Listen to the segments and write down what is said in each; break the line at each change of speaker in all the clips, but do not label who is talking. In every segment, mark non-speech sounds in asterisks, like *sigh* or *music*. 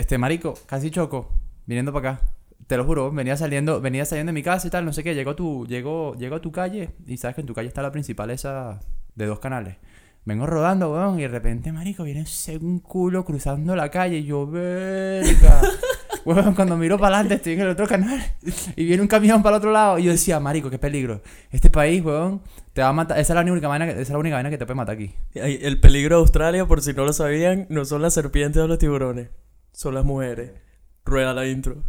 Este marico, casi choco, viniendo para acá. Te lo juro, venía saliendo, venía saliendo de mi casa y tal, no sé qué, llegó tu, llegó, llegó a tu calle y sabes que en tu calle está la principal esa de dos canales. Vengo rodando, weón, y de repente, marico, viene un culo cruzando la calle y yo, verga. *laughs* weón, cuando miro para adelante estoy en el otro canal y viene un camión para el otro lado y yo decía, marico, qué peligro. Este país, weón, te va a matar. Esa es la única vaina que, esa es la única vaina que te puede matar aquí.
El peligro de Australia, por si no lo sabían, no son las serpientes o los tiburones, son las mujeres. Rueda la intro.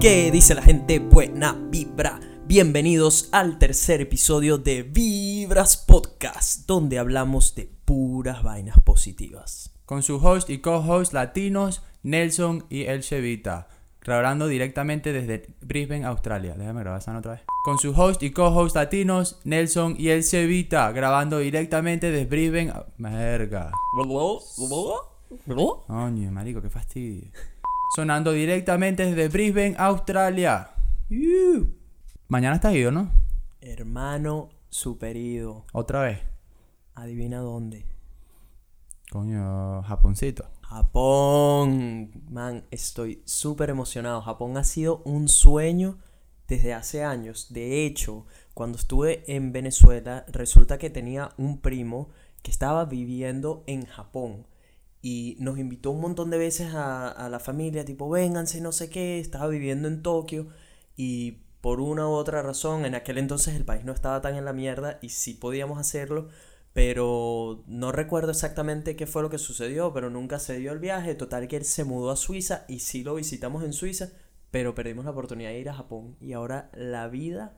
¿Qué dice la gente? Buena vibra. Bienvenidos al tercer episodio de Vibras Podcast, donde hablamos de puras vainas positivas.
Con su host y co-host latinos, Nelson y El Chevita. Grabando directamente desde Brisbane, Australia. Déjame grabar esa otra vez. Con su host y co-host latinos, Nelson y El Chevita. Grabando directamente desde Brisbane. Merga. Coño, marico, qué fastidio sonando directamente desde Brisbane, Australia. Mañana estás ido, ¿no?
Hermano superido.
¿Otra vez?
Adivina dónde.
Coño, Japoncito.
Japón. Man, estoy súper emocionado. Japón ha sido un sueño desde hace años. De hecho, cuando estuve en Venezuela, resulta que tenía un primo que estaba viviendo en Japón y nos invitó un montón de veces a, la familia, tipo, vénganse, no sé qué, estaba viviendo en Tokio y por una u otra razón, en aquel entonces el país no estaba tan en la mierda y sí podíamos hacerlo, pero no recuerdo exactamente qué fue lo que sucedió, pero nunca se dio el viaje, total que él se mudó a Suiza y sí lo visitamos en Suiza, pero perdimos la oportunidad de ir a Japón y ahora la vida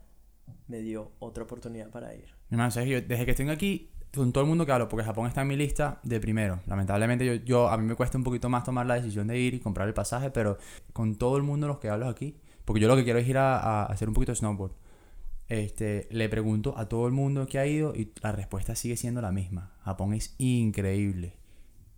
me dio otra oportunidad para ir.
desde que estoy aquí con todo el mundo que hablo, porque Japón está en mi lista de primero. Lamentablemente yo, yo, a mí me cuesta un poquito más tomar la decisión de ir y comprar el pasaje, pero con todo el mundo los que hablo aquí, porque yo lo que quiero es ir a, a hacer un poquito de snowboard. Este, le pregunto a todo el mundo que ha ido y la respuesta sigue siendo la misma. Japón es increíble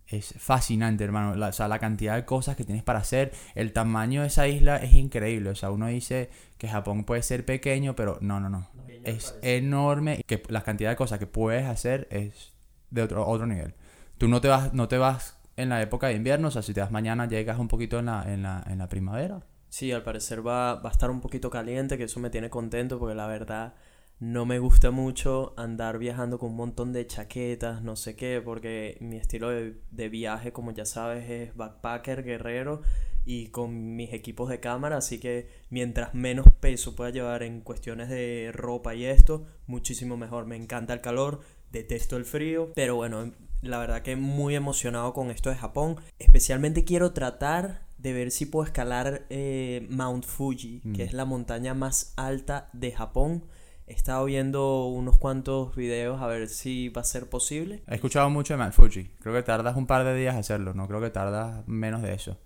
es fascinante, hermano. o sea, la cantidad de cosas que tienes para hacer, el tamaño de esa isla es increíble. O sea, uno dice que Japón puede ser pequeño, pero no, no, no. Es enorme. Que la cantidad de cosas que puedes hacer es de otro, otro nivel. Tú no te vas, no te vas en la época de invierno, o sea, si te vas mañana llegas un poquito en la, en la, en la primavera.
Sí, al parecer va, va a estar un poquito caliente, que eso me tiene contento porque la verdad no me gusta mucho andar viajando con un montón de chaquetas, no sé qué, porque mi estilo de, viaje, como ya sabes, es backpacker, guerrero y con mis equipos de cámara, así que mientras menos peso pueda llevar en cuestiones de ropa y esto, muchísimo mejor. Me encanta el calor, detesto el frío, pero bueno, la verdad que muy emocionado con esto de Japón. Especialmente quiero tratar de ver si puedo escalar eh, Mount Fuji, que mm. es la montaña más alta de Japón. He estado viendo unos cuantos videos a ver si va a ser posible.
He escuchado mucho de Mount Fuji. Creo que tardas un par de días hacerlo. No creo que tardas menos de eso.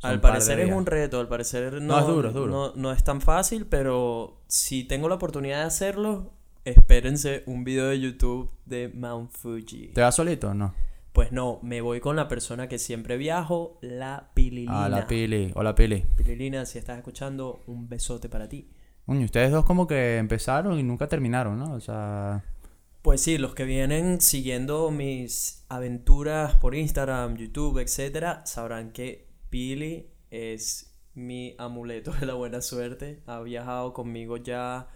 al parecer es un reto. Al parecer no,
es duro, es duro.
No, es tan fácil, pero si tengo la oportunidad de hacerlo, espérense un video de YouTube de Mount Fuji.
¿Te vas solito o no?
Pues no, me voy con la persona que siempre viajo, la Pililina.
Ah, la Pili. Hola, Pili.
Pililina, si estás escuchando, un besote para ti.
Uy, ustedes dos como que empezaron y nunca terminaron, ¿no? O sea...
Pues sí, los que vienen siguiendo mis aventuras por Instagram, YouTube, etcétera, sabrán que Pili es mi amuleto de la buena suerte. Ha viajado conmigo ya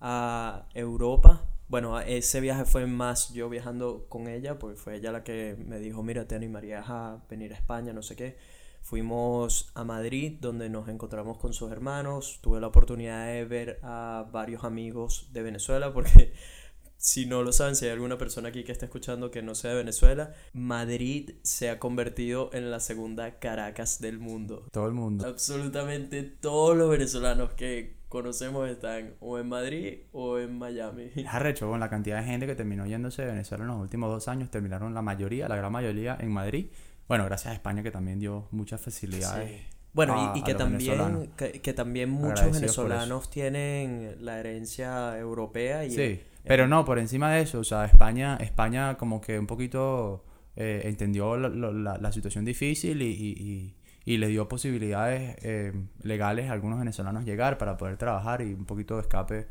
a Europa. Bueno, ese viaje fue más yo viajando con ella, porque fue ella la que me dijo, mira, te animarías a venir a España, no sé qué. Fuimos a Madrid donde nos encontramos con sus hermanos. Tuve la oportunidad de ver a varios amigos de Venezuela porque *laughs* si no lo saben, si hay alguna persona aquí que está escuchando que no sea de Venezuela, Madrid se ha convertido en la segunda Caracas del mundo.
Todo el mundo.
Absolutamente todos los venezolanos que conocemos están o en Madrid o en Miami.
Es arrecho, con la cantidad de gente que terminó yéndose de Venezuela en los últimos dos años, terminaron la mayoría, la gran mayoría en Madrid bueno, gracias a España que también dio muchas facilidades.
Bueno, y, que, también, que, también muchos venezolanos tienen la herencia europea. Y
sí, pero no, por encima de eso, o sea, España, España como que un poquito eh, entendió la, la, situación difícil y, y, y, le dio posibilidades eh, legales a algunos venezolanos llegar para poder trabajar y un poquito de escape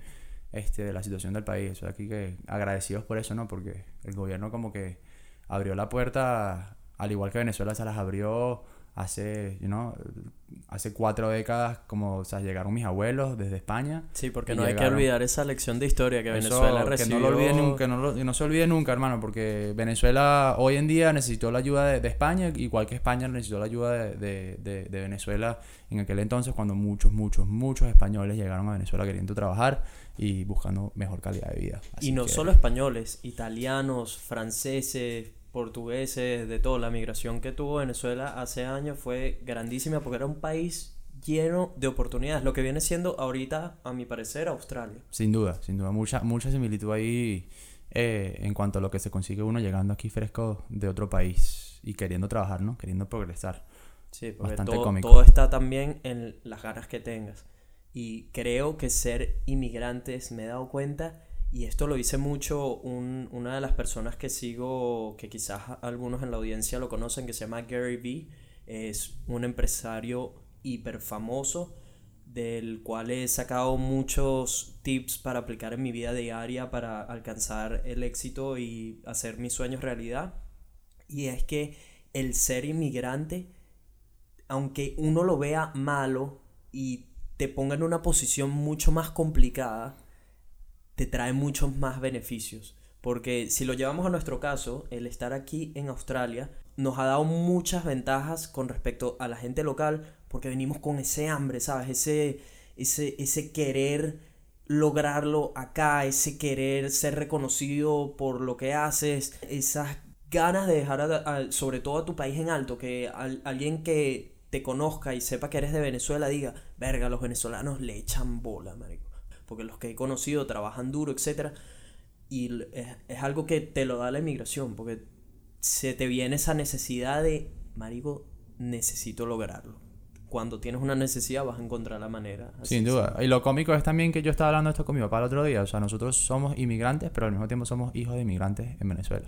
este, de la situación del país. O sea, aquí que agradecidos por eso, ¿no? Porque el gobierno como que abrió la puerta, al igual que Venezuela se las abrió hace, you know, hace cuatro décadas, como, o sea, llegaron mis abuelos desde España.
Sí, porque
Y
no hay que
llegaron-
olvidar esa lección de historia que
Eso,
Venezuela
que
recibió.
no lo olvide nunca, no, lo- que no se olvide nunca, hermano, porque Venezuela hoy en día necesitó la ayuda de, de España, igual que España necesitó la ayuda de, de- de- de Venezuela en aquel entonces, cuando muchos, muchos, muchos españoles llegaron a Venezuela queriendo trabajar y buscando mejor calidad de vida.
Y
Así
no
que-
solo españoles, italianos, franceses, portugueses, de todo. La migración que tuvo Venezuela hace años fue grandísima porque era un país lleno de oportunidades. Lo que viene siendo ahorita, a mi parecer, Australia.
Sin duda, sin duda, mucha, mucha similitud ahí eh, en cuanto a lo que se consigue uno llegando aquí fresco de otro país y queriendo trabajar, ¿no? Queriendo progresar.
Sí, porque
Bastante
todo,
cómico.
todo está también en las ganas que tengas. Y creo que ser inmigrantes, me he dado cuenta, y esto lo dice mucho un- una de las personas que sigo, que quizás algunos en la audiencia lo conocen, que se llama Gary Vee, es un empresario hiper famoso del cual he sacado muchos tips para aplicar en mi vida diaria para alcanzar el éxito y hacer mis sueños realidad. Y es que el ser inmigrante aunque uno lo vea malo y te ponga en una posición mucho más complicada, te trae muchos más beneficios. Porque si lo llevamos a nuestro caso, el estar aquí en Australia nos ha dado muchas ventajas con respecto a la gente local, porque venimos con ese hambre, ¿sabes? Ese, ese, ese querer lograrlo acá, ese querer ser reconocido por lo que haces, esas ganas de dejar sobre todo a tu país en alto, que al- alguien que te conozca y sepa que eres de Venezuela diga, verga, los venezolanos le echan bola, marico. Porque los que he conocido trabajan duro, etcétera Y es, es algo que te lo da la inmigración, porque se te viene esa necesidad de, marico, necesito lograrlo. Cuando tienes una necesidad vas a encontrar la manera.
Sin duda. Y lo cómico es también que yo estaba hablando esto con mi papá el otro día. O sea, nosotros somos inmigrantes, pero al mismo tiempo somos hijos de inmigrantes en Venezuela.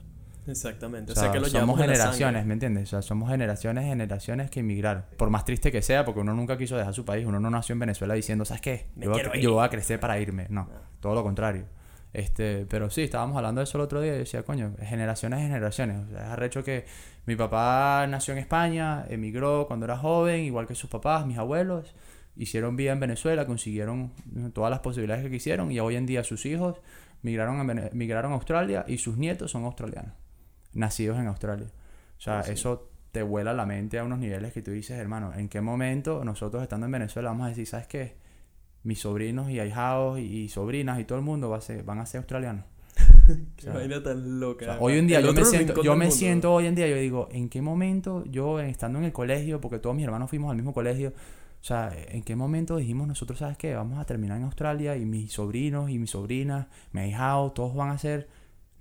Exactamente.
O sea,
que lo
somos generaciones. ¿me entiendes? O sea, somos generaciones, generaciones que emigraron. Por más triste que sea, porque uno nunca quiso dejar su país. Uno no nació en Venezuela diciendo, ¿sabes qué?
Me
Yo, voy a-
quiero ir".
yo voy a crecer para irme. No,
No.
todo lo contrario. Este, pero sí, estábamos hablando de eso el otro día y decía, coño, generaciones, generaciones. O sea, es arrecho que mi papá nació en España, emigró cuando era joven, igual que sus papás, mis abuelos. Hicieron vida en Venezuela, consiguieron todas las posibilidades que quisieron y hoy en día sus hijos migraron a, migraron a Australia y sus nietos son australianos, nacidos en Australia. O sea,
sí.
eso te vuela la mente a unos niveles que tú dices, hermano, ¿en qué momento nosotros estando en Venezuela vamos a decir, ¿sabes qué? Mis sobrinos y ahijados y, y sobrinas y todo el mundo va a ser, van a ser australianos. *laughs*
Qué
sea,
vaina tan
O
loca.
sea,
¿verdad?
hoy en día yo me siento, yo me
mundo.
siento hoy en día, yo digo, ¿en qué momento yo estando en el colegio, porque todos mis hermanos fuimos al mismo colegio, o sea, ¿en qué momento dijimos nosotros, sabes qué? Vamos a terminar en Australia y mis sobrinos y mis sobrinas, mis ahijados, todos van a ser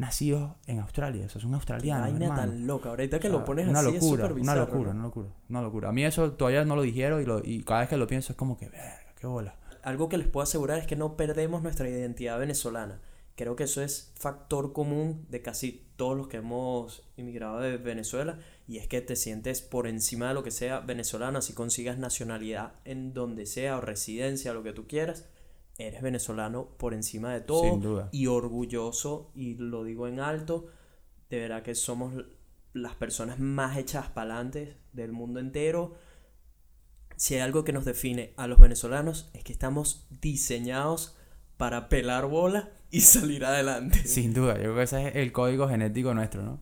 nacidos en Australia, o sea, son australianos,
vaina
hermano.
tan loca. Ahorita que
O sea,
lo pones
una
así es
locura,
súper
una locura,
¿no?
una locura, una locura. A mí eso todavía no lo dijeron y, lo, y cada vez que lo pienso es como que, verga, qué bola.
Algo que les puedo asegurar es que no perdemos nuestra identidad venezolana. Creo que eso es factor común de casi todos los que hemos inmigrado de Venezuela y es que te sientes por encima de lo que sea venezolano, así consigas nacionalidad en donde sea o residencia, lo que tú quieras, eres venezolano por encima de todo
Sin duda.
y orgulloso y lo digo en alto, de verdad que somos las personas más hechas para adelante del mundo entero. Si hay algo que nos define a los venezolanos es que estamos diseñados para pelar bola y *laughs* salir adelante.
Sin duda, yo creo que ese es el código genético nuestro, ¿no?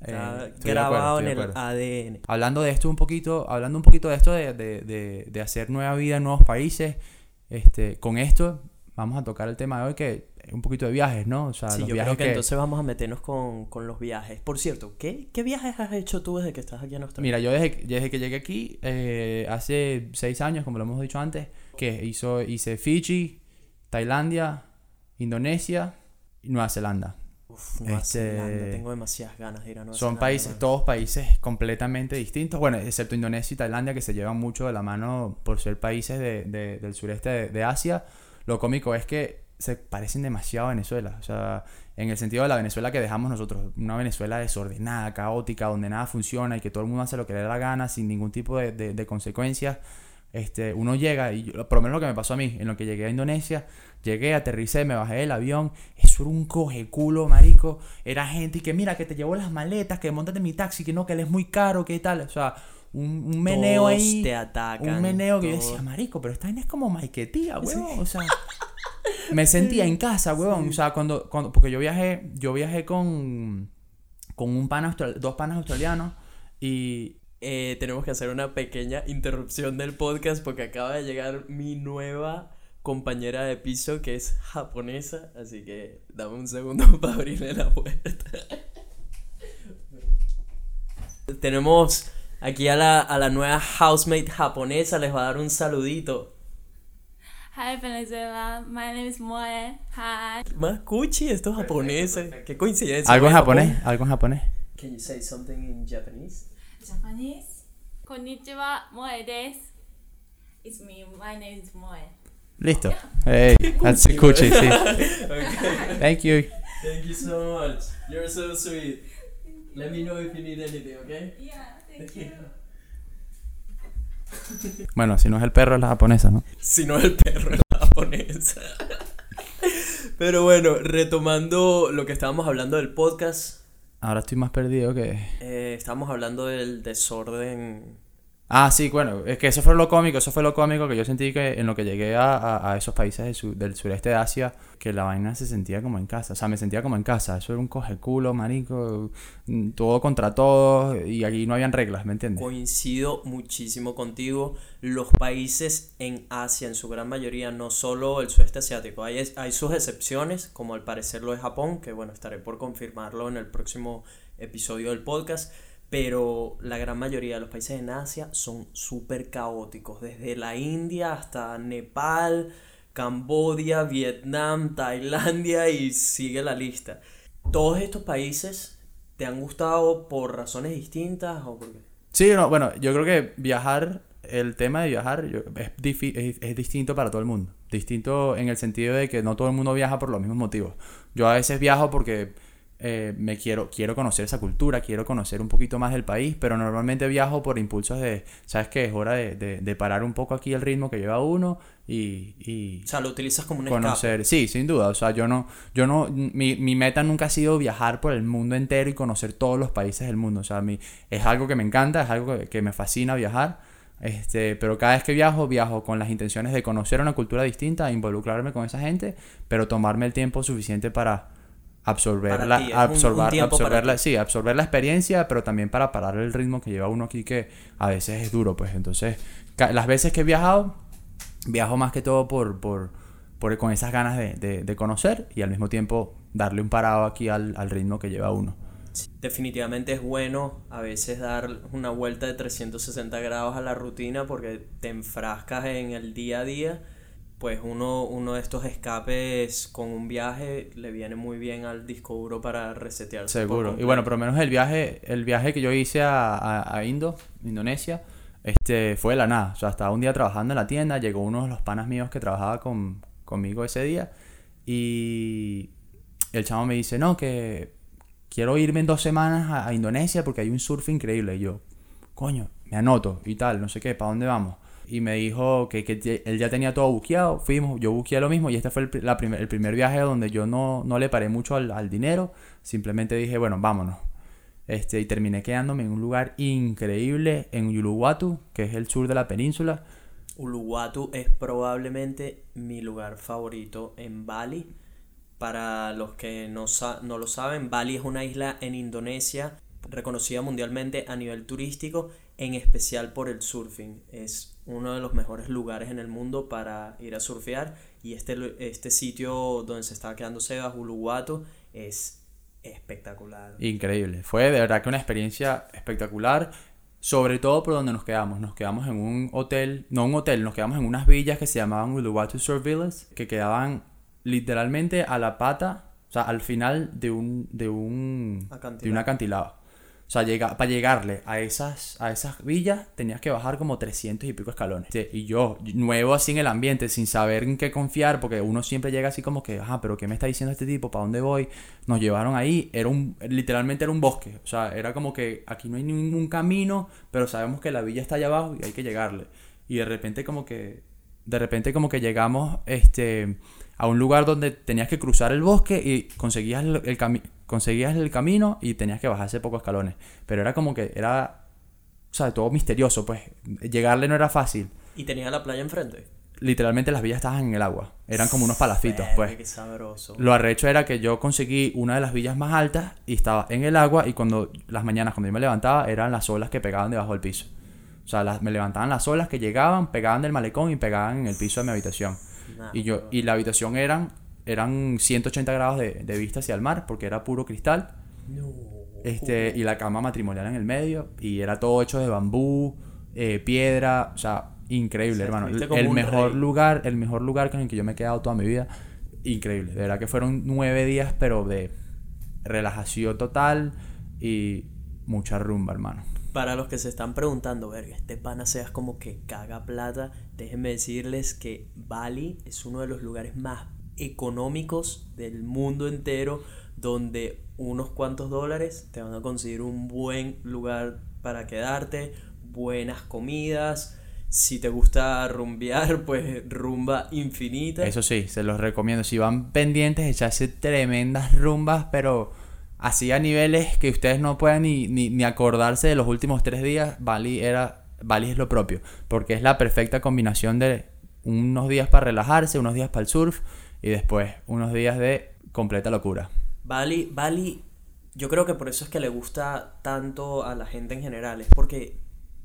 Está
Eh, de acuerdo,
grabado
estoy
en el
acuerdo.
ADN.
Hablando de esto un poquito, hablando un poquito de esto de, de, de, de hacer nueva vida en nuevos países, este, con esto vamos a tocar el tema de hoy que es un poquito de viajes, ¿no? O sea,
Sí,
los
yo
viajes
creo que,
que...
entonces vamos a meternos con, con los viajes. Por cierto, ¿qué, ¿qué viajes has hecho tú desde que estás aquí en Australia?
Mira, yo desde, desde que llegué aquí, eh, hace seis años, como lo hemos dicho antes, que hizo, hice Fiji, Tailandia, Indonesia y Nueva Zelanda.
Uf, Nueva
este-
Zelanda, tengo demasiadas ganas de ir a Nueva
Son
Zelanda,
países,
hermano.
todos países completamente distintos, bueno, excepto Indonesia y Tailandia, que se llevan mucho de la mano por ser países de- de- del sureste de, de Asia. Lo cómico es que se parecen demasiado a Venezuela, o sea, en el sentido de la Venezuela que dejamos nosotros, una Venezuela desordenada, caótica, donde nada funciona y que todo el mundo hace lo que le da la gana sin ningún tipo de, consecuencias. este, uno llega, y por lo menos lo que me pasó a mí, en lo que llegué a Indonesia, llegué, aterricé, me bajé del avión, eso era un coge culo, marico, era gente que mira, que te llevo las maletas, que montate mi taxi, que no, que él es muy caro, que tal, o sea, un, un meneo
Todos
ahí.
te atacan.
Un meneo que yo decía, marico, pero esta vaina es como maiquetía, huevón. O sea, me sentía en casa, huevón. O sea, cuando, cuando, porque yo viajé, yo viajé con, con un pana, austral- dos panas australianos y
Eh, tenemos que hacer una pequeña interrupción del podcast porque acaba de llegar mi nueva compañera de piso que es japonesa, así que dame un segundo *laughs* para abrirle la puerta. *laughs* Tenemos aquí a la, a la nueva housemate japonesa, les va a dar un saludito.
Hi Venezuela, my name is Moe. Hi.
Más cuchi, estos japoneses. Qué coincidencia.
algo en japonés, algo en japonés.
Can you say something in Japanese?
Japanese. Konnichiwa, Moe desu. It's me, my name is Moe.
Listo. Hey, that's sí. *laughs*
Okay.
Thank you.
Thank you so much. You're so sweet. Let me know if you need anything, okay?
Yeah, thank you.
Bueno, si no es el perro, es la japonesa, ¿no?
Si no el perro es la japonesa. Pero bueno, retomando lo que estábamos hablando del podcast,
Ahora estoy más perdido que...
eh, estábamos hablando del desorden.
Ah, sí, bueno, es que eso fue lo cómico, eso fue lo cómico que yo sentí que en lo que llegué a, a- esos países del, sur- del sureste de Asia, que la vaina se sentía como en casa, o sea, me sentía como en casa, eso era un coge culo, marico, mm, todo contra todos, y aquí no habían reglas, ¿me entiendes?
Coincido muchísimo contigo. Los países en Asia, en su gran mayoría, no solo el sudeste asiático, hay, hay sus excepciones, como al parecer lo de Japón, que bueno, estaré por confirmarlo en el próximo episodio del podcast. Pero la gran mayoría de los países en Asia son súper caóticos, desde la India hasta Nepal, Cambodia, Vietnam, Tailandia y sigue la lista. ¿Todos estos países te han gustado por razones distintas o?
Sí, no, bueno, yo creo que viajar, el tema de viajar es, es distinto para todo el mundo. Distinto en el sentido de que no todo el mundo viaja por los mismos motivos. Yo a veces viajo porque eh, me quiero, quiero conocer esa cultura, quiero conocer un poquito más del país, pero normalmente viajo por impulsos de, ¿sabes qué? Es hora de, de- de parar un poco aquí el ritmo que lleva uno y, y
O sea, lo utilizas como un escape.
conocer. Sí, sin duda. O sea, yo no, yo no, mi, mi meta nunca ha sido viajar por el mundo entero y conocer todos los países del mundo. O sea, mi, es algo que me encanta, es algo que, que me fascina viajar. Este, pero cada vez que viajo, viajo con las intenciones de conocer una cultura distinta, involucrarme con esa gente, pero tomarme el tiempo suficiente para absorber la,
ti, es un- un
absorber, la, sí, absorber la experiencia, pero también para parar el ritmo que lleva uno aquí que a veces es duro, pues. Entonces, las veces que he viajado, viajo más que todo por, por, por con esas ganas de, de- de conocer y al mismo tiempo darle un parado aquí al, al ritmo que lleva uno.
Definitivamente es bueno a veces dar una vuelta de 360 grados a la rutina porque te enfrascas en el día a día. Pues uno, uno de estos escapes con un viaje le viene muy bien al disco duro para resetearse.
Seguro. Y bueno, por lo menos el viaje, el viaje que yo hice a, a, a Indo, Indonesia, este, fue de la nada. O sea, estaba un día trabajando en la tienda, llegó uno de los panas míos que trabajaba con, conmigo ese día y el chavo me dice, no, que quiero irme en dos semanas a, a Indonesia porque hay un surf increíble. Y yo, coño, me anoto y tal, no sé qué, ¿para dónde vamos? Y me dijo que, que él ya tenía todo buqueado, fuimos, yo buqueé lo mismo y este fue el, la primer, el primer viaje donde yo no, no le paré mucho al, al dinero, simplemente dije, bueno, vámonos. Este, y terminé quedándome en un lugar increíble en Uluwatu, que es el sur de la península.
Uluwatu es probablemente mi lugar favorito en Bali. Para los que no, no lo saben, Bali es una isla en Indonesia reconocida mundialmente a nivel turístico, en especial por el surfing. Es uno de los mejores lugares en el mundo para ir a surfear y este, este sitio donde se estaba quedando Sebas, Uluwatu, es espectacular.
Increíble. Fue de verdad que una experiencia espectacular. Sobre todo por donde nos quedamos. Nos quedamos en un hotel, no un hotel, nos quedamos en unas villas que se llamaban Uluwatu Surf Villas, que quedaban literalmente a la pata, o sea, al final de un, de un, de un
Acantilado.
O sea, llega, para llegarle a esas, a esas villas tenías que bajar como 300 y pico escalones. Y yo, nuevo así en el ambiente, sin saber en qué confiar, porque uno siempre llega así como que, ajá, pero ¿qué me está diciendo este tipo? ¿Para dónde voy? Nos llevaron ahí, era un, literalmente era un bosque. O sea, era como que aquí no hay ningún camino, pero sabemos que la villa está allá abajo y hay que llegarle. Y de repente como que, de repente como que llegamos este, a un lugar donde tenías que cruzar el bosque y conseguías el, el cami- conseguías el camino y tenías que bajarse pocos escalones. Pero era como que era, o sea, todo misterioso, pues. Llegarle no era fácil.
Y tenía la playa enfrente.
Literalmente las villas estaban en el agua. Eran como unos palafitos, pues.
Qué sabroso.
Lo arrecho era que yo conseguí una de las villas más altas y estaba en el agua y cuando las mañanas cuando yo me levantaba eran las olas que pegaban debajo del piso. O sea, las, me levantaban las olas que llegaban, pegaban del malecón y pegaban en el piso de mi habitación.
Nah,
Y yo y la habitación eran eran 180 grados de, de vista hacia el mar porque era puro cristal.
No.
Este, y la cama matrimonial en el medio y era todo hecho de bambú, eh, piedra, o sea, increíble,
O sea,
hermano. El, el mejor
rey.
lugar, el mejor lugar con el que yo me he quedado toda mi vida, increíble. De verdad que fueron nueve días, pero de relajación total y mucha rumba, hermano.
Para los que se están preguntando, verga, este pana seas como que caga plata, déjenme decirles que Bali es uno de los lugares más económicos del mundo entero, donde unos cuantos dólares te van a conseguir un buen lugar para quedarte, buenas comidas. Si te gusta rumbear, *laughs* pues rumba infinita.
Eso sí, se los recomiendo. Si van pendientes, echarse tremendas rumbas, pero así a niveles que ustedes no puedan ni, ni, ni acordarse de los últimos tres días, Bali era. Bali es lo propio. Porque es la perfecta combinación de unos días para relajarse, unos días para el surf y después unos días de completa locura.
Bali, Bali, yo creo que por eso es que le gusta tanto a la gente en general, es porque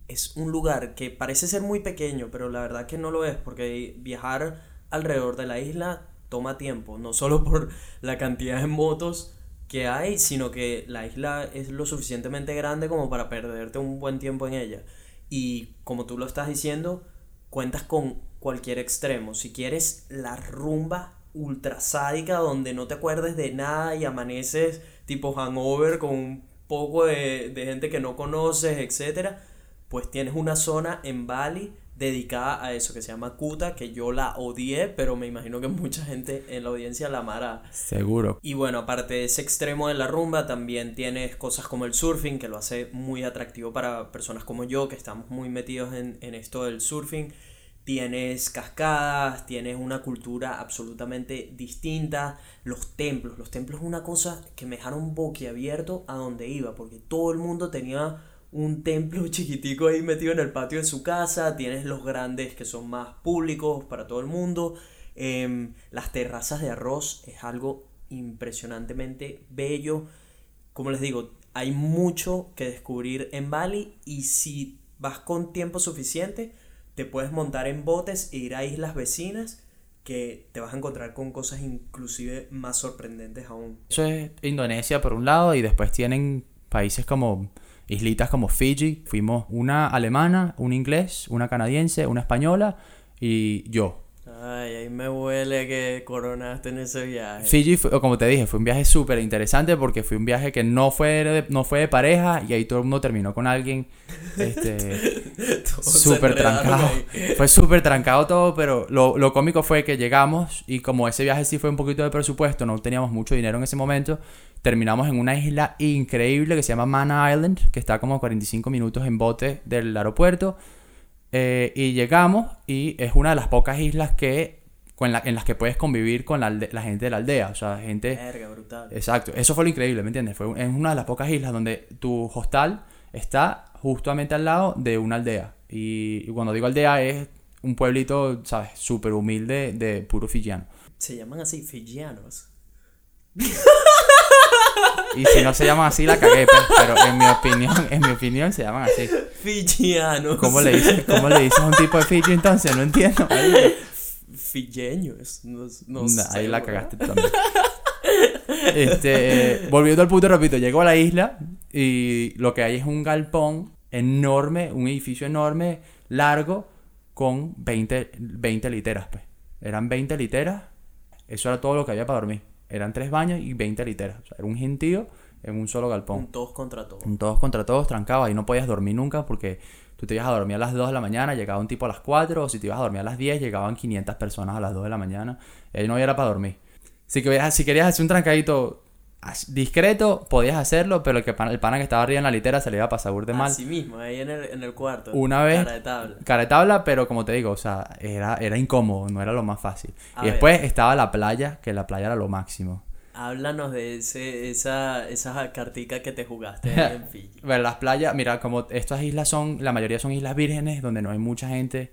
es un lugar que parece ser muy pequeño, pero la verdad que no lo es, porque viajar alrededor de la isla toma tiempo, no solo por la cantidad de motos que hay, sino que la isla es lo suficientemente grande como para perderte un buen tiempo en ella. Y como tú lo estás diciendo, cuentas con cualquier extremo. Si quieres la rumba ultra sádica donde no te acuerdes de nada y amaneces tipo hangover con un poco de, de gente que no conoces, etcétera, pues tienes una zona en Bali dedicada a eso que se llama Kuta, que yo la odié, pero me imagino que mucha gente en la audiencia la amará.
Seguro.
Y bueno, aparte de ese extremo de la rumba, también tienes cosas como el surfing, que lo hace muy atractivo para personas como yo, que estamos muy metidos en, en esto del surfing. Tienes cascadas, tienes una cultura absolutamente distinta. Los templos, los templos es una cosa que me dejaron boquiabierto a donde iba, porque todo el mundo tenía un templo *laughs* chiquitico ahí metido en el patio de su casa. Tienes los grandes que son más públicos para todo el mundo. Em, las terrazas de arroz es algo impresionantemente bello. Como les digo, hay mucho que descubrir en Bali y si vas con tiempo suficiente, te puedes montar en botes e ir a islas vecinas que te vas a encontrar con cosas inclusive más sorprendentes aún.
Eso es Indonesia por un lado y después tienen países como islitas como Fiji. Fuimos una alemana, un inglés, una canadiense, una española y yo.
Ay, ahí me huele que coronaste en ese viaje.
Fiji, fue- como te dije, fue un viaje súper interesante porque fue un viaje que no fue de, no fue de pareja y ahí todo el mundo terminó con alguien. Este, *laughs* súper trancado.
ahí.
Fue súper trancado todo, pero lo, lo cómico fue que llegamos y como ese viaje sí fue un poquito de presupuesto, no teníamos mucho dinero en ese momento, terminamos en una isla increíble que se llama Mana Island, que está como a 45 minutos en bote del aeropuerto. Eh, y llegamos y es una de las pocas islas que con la- en las que puedes convivir con la, la gente de la aldea, o sea, gente...
Verga, brutal.
Exacto, eso fue lo increíble, ¿me entiendes? Fue es una de las pocas islas donde tu hostal está justamente al lado de una aldea. Y, y cuando digo aldea es un pueblito, ¿sabes? Súper humilde de puro fijiano.
Se llaman así, fijianos. *laughs* *laughs*
Y si no se llaman así, la cagué, pues, pero en mi opinión, en mi opinión se llaman así.
Fijianos.
¿Cómo le dices, cómo le dices a un tipo de Fiji entonces? No entiendo.
Fijeños. No, no
Nah, ahí la cagaste también. Este, volviendo al punto, repito, llego a la isla y lo que hay es un galpón enorme, un edificio enorme, largo, con 20, 20 literas, pues. Eran 20 literas, eso era todo lo que había para dormir. Eran tres baños y 20 literas. O sea, era un gentío en un solo galpón.
Un todos contra todos.
Un todos contra todos, trancados. Ahí no podías dormir nunca porque tú te ibas a dormir a las 2 de la mañana, llegaba un tipo a las 4, o si te ibas a dormir a las 10, llegaban 500 personas a las 2 de la mañana. Ahí no era para dormir. Si querías, si querías hacer un trancadito discreto, podías hacerlo, pero el, que, el pana que estaba arriba en la litera se le iba a pasar burde mal.
Así mismo, ahí en el, en el cuarto.
Una vez-
Cara de tabla.
Cara de tabla, pero como te digo, o sea, era, era incómodo, no era lo más fácil.
A
y
ver.
después estaba la playa, que la playa era lo máximo.
Háblanos de ese, esa, esa cartica que te jugaste en *laughs* Fiji.
Ver las playas, mira, como estas islas son, la mayoría son islas vírgenes, donde no hay mucha gente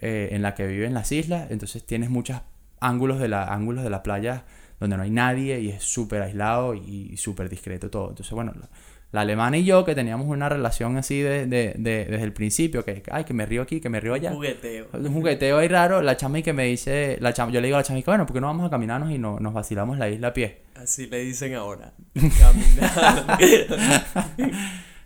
eh, en la que vive en las islas, entonces tienes muchos ángulos de la, ángulos de la playa donde no hay nadie y es súper aislado y, súper discreto todo. Entonces, bueno, la, la alemana y yo, que teníamos una relación así de, de- de- desde el principio, que, ay, que me río aquí, que me río allá.
Jugueteo.
Un jugueteo ahí raro, la chama y que me dice, la chama, yo le digo a la chama y que, bueno, ¿por qué no vamos a caminarnos y no, nos vacilamos la isla a pie?
Así le dicen ahora. *laughs* Caminar.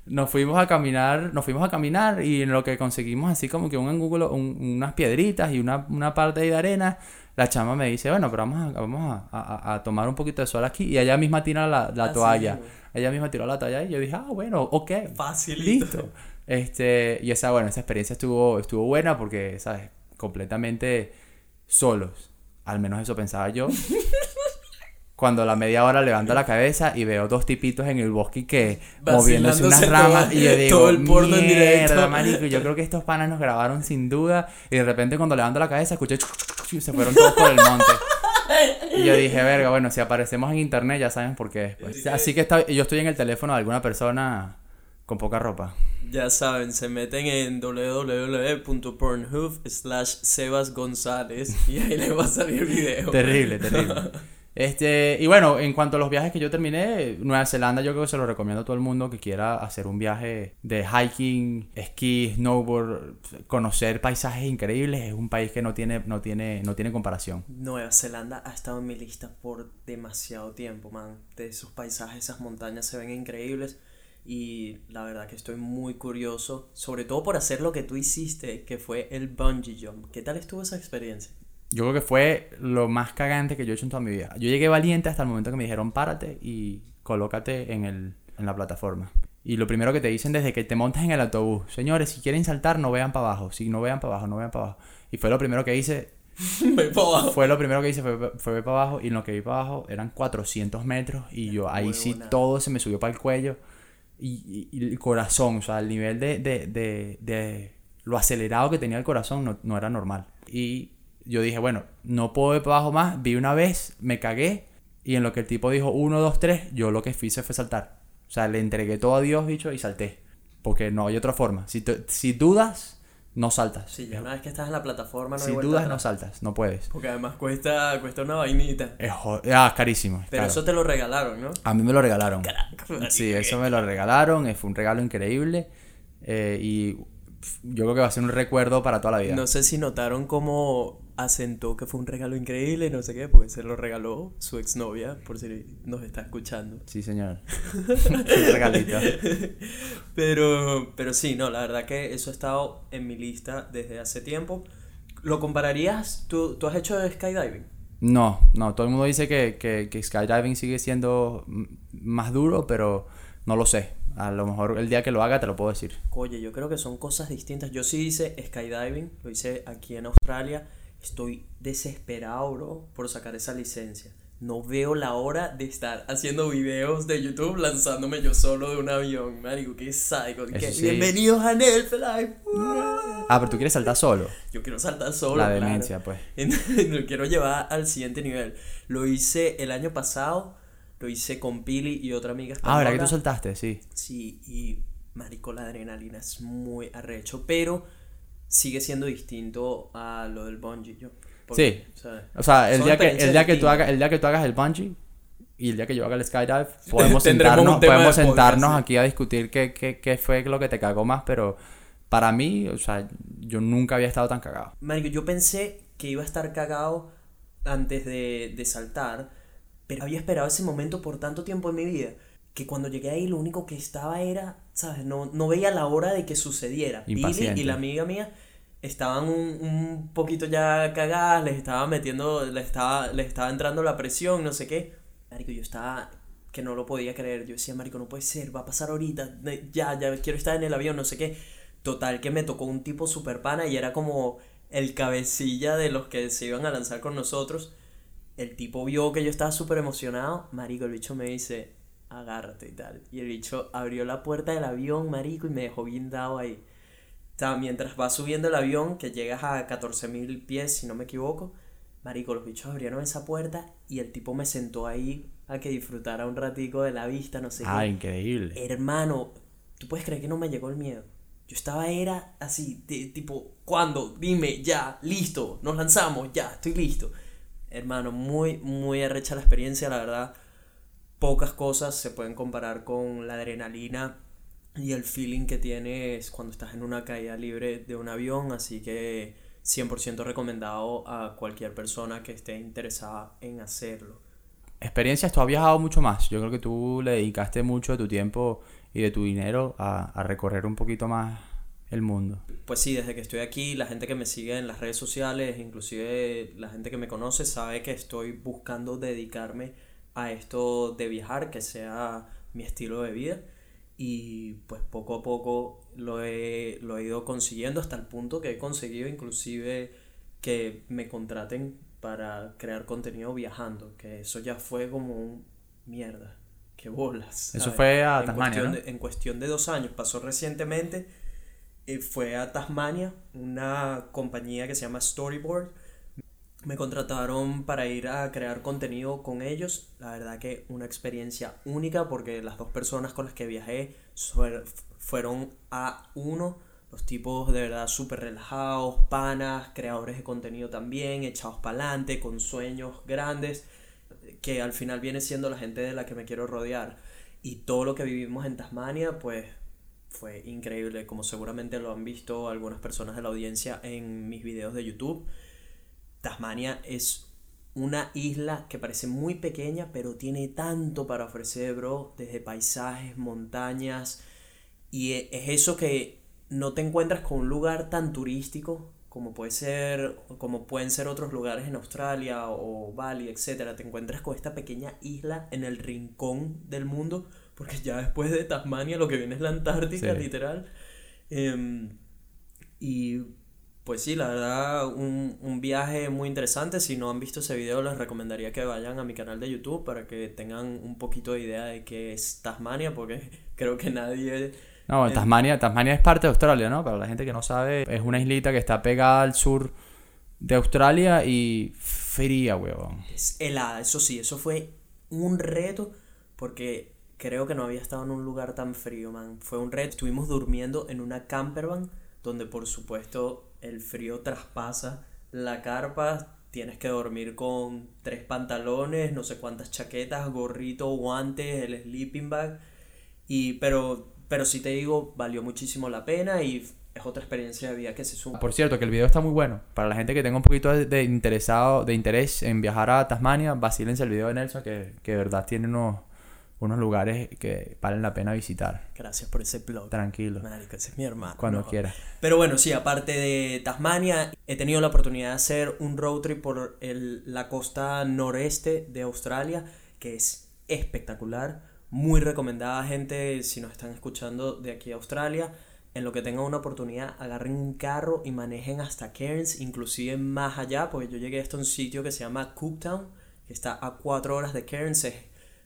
Nos fuimos a caminar, nos fuimos a caminar y en lo que conseguimos así como que un ángulo, un- unas piedritas y una, una parte ahí de arena, la chama me dice, bueno, pero vamos a, vamos a, a- a tomar un poquito de sol aquí y ella misma tira la, la toalla. Ella misma tiró la toalla y yo dije, ah, bueno, ok.
Facilito.
Listo. Este, y esa, bueno, esa experiencia estuvo, estuvo buena porque, ¿sabes? Completamente solos. Al menos eso pensaba yo. *laughs* Cuando a la media hora levanto la cabeza y veo dos tipitos en el bosque que moviéndose unas ramas
todo-
y yo digo,
todo el porno en
"Mierda,
directo".
marico, yo creo que estos panas nos grabaron sin duda y de repente cuando levanto la cabeza escuché y se fueron todos por el monte. Y yo dije, verga, bueno, si aparecemos en internet ya saben por qué después. Así que está- yo estoy en el teléfono de alguna persona con poca ropa.
Ya saben, se meten en www.pornhub slash Sebas González y ahí les va a salir video.
Terrible, terrible. *laughs* Este, y bueno, en cuanto a los viajes que yo terminé, Nueva Zelanda yo creo que se lo recomiendo a todo el mundo que quiera hacer un viaje de hiking, esquí, snowboard, conocer paisajes increíbles. Es un país que no tiene, no tiene, no tiene comparación.
Nueva Zelanda ha estado en mi lista por demasiado tiempo, man. De esos paisajes, esas montañas se ven increíbles. Y la verdad que estoy muy curioso, sobre todo por hacer lo que tú hiciste, que fue el bungee jump. ¿Qué tal estuvo esa experiencia?
Yo creo que fue lo más cagante que yo he hecho en toda mi vida. Yo llegué valiente hasta el momento que me dijeron párate y colócate en, el, en la plataforma. Y lo primero que te dicen desde que te montas en el autobús, señores, si quieren saltar, no vean para abajo. Si no vean para abajo, no vean para abajo. Y fue lo primero que hice, *laughs* fue lo primero que hice, fue, fue ver para abajo. Y en lo que vi para abajo eran 400 metros. Y yo ahí sí
Huevona.
todo se me subió para el cuello. Y, y- y el corazón, o sea, el nivel de, de, de, de lo acelerado que tenía el corazón no, no era normal. Y yo dije, bueno, no puedo ver para abajo más. Vi una vez, me cagué. Y en lo que el tipo dijo 1, 2, 3, yo lo que hice fue saltar. O sea, le entregué todo a Dios, bicho, y salté. Porque no hay otra forma. Si, si dudas, no saltas.
Sí, ya una vez que estás en la plataforma no
si dudas, no saltas. No puedes.
Porque además cuesta, cuesta una vainita.
Es ah, carísimo. es
Pero
caro.
eso te lo regalaron, ¿no?
A mí me lo regalaron. *laughs*
Carajo,
Sí, eso me lo regalaron. eh, Fue un regalo increíble. eh, y yo creo que va a ser un recuerdo para toda la vida.
No sé si notaron cómo asentó que fue un regalo increíble, no sé qué, porque se lo regaló su exnovia, por si nos está escuchando.
Sí, señor. *laughs* regalito.
Pero, pero sí, no, la verdad que eso ha estado en mi lista desde hace tiempo. ¿Lo compararías? ¿Tú, tú has hecho skydiving?
No, no. Todo el mundo dice que, que, que skydiving sigue siendo más duro, pero no lo sé. A lo mejor el día que lo haga te lo puedo decir.
Oye, yo creo que son cosas distintas. Yo sí hice skydiving, lo hice aquí en Australia. Estoy desesperado, bro, por sacar esa licencia. No veo la hora de estar haciendo videos de YouTube lanzándome yo solo de un avión. Marico, qué.
Eso
qué-
sí.
Bienvenidos a Nelf Life.
Ah, pero tú quieres saltar solo.
Yo quiero saltar solo.
la
claro.
demencia, pues. *laughs*
lo quiero llevar al siguiente nivel. Lo hice el año pasado. Lo hice con Pili y otra amiga
Ah, ¿verdad que tú
española.
saltaste? Sí.
Sí, y marico, la adrenalina es muy arrecho, pero sigue siendo distinto a lo del bungee, yo.
Sí.
o sea,
O sea, el día, que, el, día que tú hagas, el día que tú hagas el bungee y el día que yo haga el skydive, podemos sentarnos, podemos
de podcast,
sentarnos
sí.
aquí a discutir qué, qué, qué fue lo que te cagó más, pero para mí, o sea, yo nunca había estado tan cagado.
Marico, yo pensé que iba a estar cagado antes de, de saltar, pero había esperado ese momento por tanto tiempo en mi vida que cuando llegué ahí lo único que estaba era, ¿sabes? No, no veía la hora de que sucediera.
Impaciente.
y la amiga mía estaban un, un poquito ya cagadas, les estaba metiendo, les estaba, les estaba entrando la presión, no sé qué. Marico, yo estaba que no lo podía creer. Yo decía, Marico, no puede ser, va a pasar ahorita, ya, ya quiero estar en el avión, no sé qué. Total, que me tocó un tipo super pana y era como el cabecilla de los que se iban a lanzar con nosotros. el tipo vio que yo estaba súper emocionado, marico, el bicho me dice, agárrate y tal. Y el bicho abrió la puerta del avión, marico, y me dejó guindado ahí. O sea, mientras vas subiendo el avión, que llegas a 14.000 pies, si no me equivoco, marico, los bichos abrieron esa puerta y el tipo me sentó ahí a que disfrutara un ratico de la vista, no sé
Ah,
qué.
increíble.
Hermano, tú puedes creer que no me llegó el miedo. Yo estaba era así, de, tipo, ¿cuándo? Dime, ya, listo, nos lanzamos, ya, estoy listo. Hermano, muy, muy arrecha la experiencia, la verdad. Pocas cosas se pueden comparar con la adrenalina y el feeling que tienes cuando estás en una caída libre de un avión, así que 100% recomendado a cualquier persona que esté interesada en hacerlo.
Experiencias, tú has viajado mucho más. Yo creo que tú le dedicaste mucho de tu tiempo y de tu dinero a, a recorrer un poquito más el mundo.
Pues sí, desde que estoy aquí, la gente que me sigue en las redes sociales, inclusive la gente que me conoce, sabe que estoy buscando dedicarme a esto de viajar, que sea mi estilo de vida. Y pues poco a poco lo he, lo he ido consiguiendo hasta el punto que he conseguido inclusive que me contraten para crear contenido viajando, que eso ya fue como un mierda, qué bolas.
Eso fue a
En
Tasmania,
cuestión
¿no?
de- en cuestión de dos años, pasó recientemente eh, fue a Tasmania, una compañía que se llama Storyboard. Me contrataron para ir a crear contenido con ellos. La verdad que una experiencia única porque las dos personas con las que viajé fueron a uno. Los tipos de verdad súper relajados, panas, creadores de contenido también, echados para adelante, con sueños grandes, que al final viene siendo la gente de la que me quiero rodear. Y todo lo que vivimos en Tasmania, pues fue increíble, como seguramente lo han visto algunas personas de la audiencia en mis videos de YouTube. Tasmania es una isla que parece muy pequeña, pero tiene tanto para ofrecer, bro, desde paisajes, montañas, y e- es eso que no te encuentras con un lugar tan turístico como puede ser, como pueden ser otros lugares en Australia o Bali, etcétera. Te encuentras con esta pequeña isla en el rincón del mundo, porque ya después de Tasmania lo que viene es la Antártica,
Sí.
literal. Em, y pues sí, la verdad, un, un viaje muy interesante. Si no han visto ese video, les recomendaría que vayan a mi canal de YouTube para que tengan un poquito de idea de qué es Tasmania, porque *laughs* creo que nadie...
No, Tasmania, Tasmania es parte de Australia, ¿no? Para la gente que no sabe, es una islita que está pegada al sur de Australia y fría, huevón.
Es helada, eso sí, eso fue un reto porque creo que no había estado en un lugar tan frío, man. Fue un reto. Estuvimos durmiendo en una campervan donde por supuesto el frío traspasa la carpa. Tienes que dormir con tres pantalones, no sé cuántas chaquetas, gorrito, guantes, el sleeping bag. Y pero pero sí te digo, valió muchísimo la pena y es otra experiencia de vida que se suma.
Por cierto, que el video está muy bueno. Para la gente que tenga un poquito de, interesado, de interés en viajar a Tasmania, vacílense el video de Nelson, que, que de verdad tiene unos, unos lugares que valen la pena visitar.
Gracias por ese blog.
Tranquilo,
Marico, ese es mi hermano.
cuando
no.
quieras.
Pero bueno, sí, aparte de Tasmania, he tenido la oportunidad de hacer un road trip por el- la costa noreste de Australia, que es espectacular. Muy recomendada, gente, si nos están escuchando de aquí a Australia. En lo que tengan una oportunidad, agarren un carro y manejen hasta Cairns, inclusive más allá, porque yo llegué hasta un sitio que se llama Cooktown, que está a 4 horas de Cairns. Es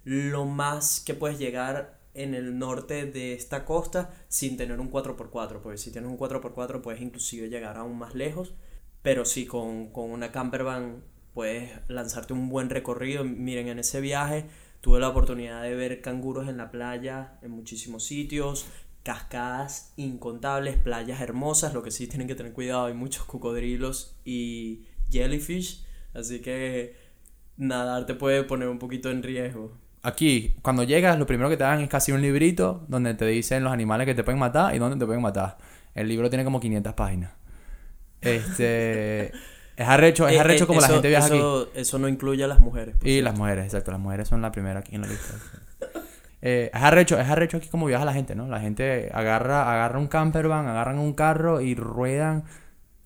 lo más que puedes llegar en el norte de esta costa sin tener un 4x4, porque si tienes un 4x4 puedes inclusive llegar aún más lejos, pero sí con, con una campervan puedes lanzarte un buen recorrido. Miren, en ese viaje tuve la oportunidad de ver canguros en la playa en muchísimos sitios, cascadas incontables, playas hermosas, lo que sí tienen que tener cuidado, hay muchos cocodrilos y jellyfish, así que nadar te puede poner un poquito en riesgo.
Aquí, cuando llegas, lo primero que te dan es casi un librito donde te dicen los animales que te pueden matar y dónde te pueden matar. El libro tiene como 500 páginas. Este. *laughs* es arrecho, es
Eh,
arrecho
eh,
como la gente viaja aquí.
eso, no incluye a las mujeres.
Y
cierto.
las mujeres, exacto, las mujeres son la primera aquí en la lista. Eh, es arrecho, es arrecho aquí como viaja la gente, ¿no? La gente agarra, agarra un campervan, agarran un carro y ruedan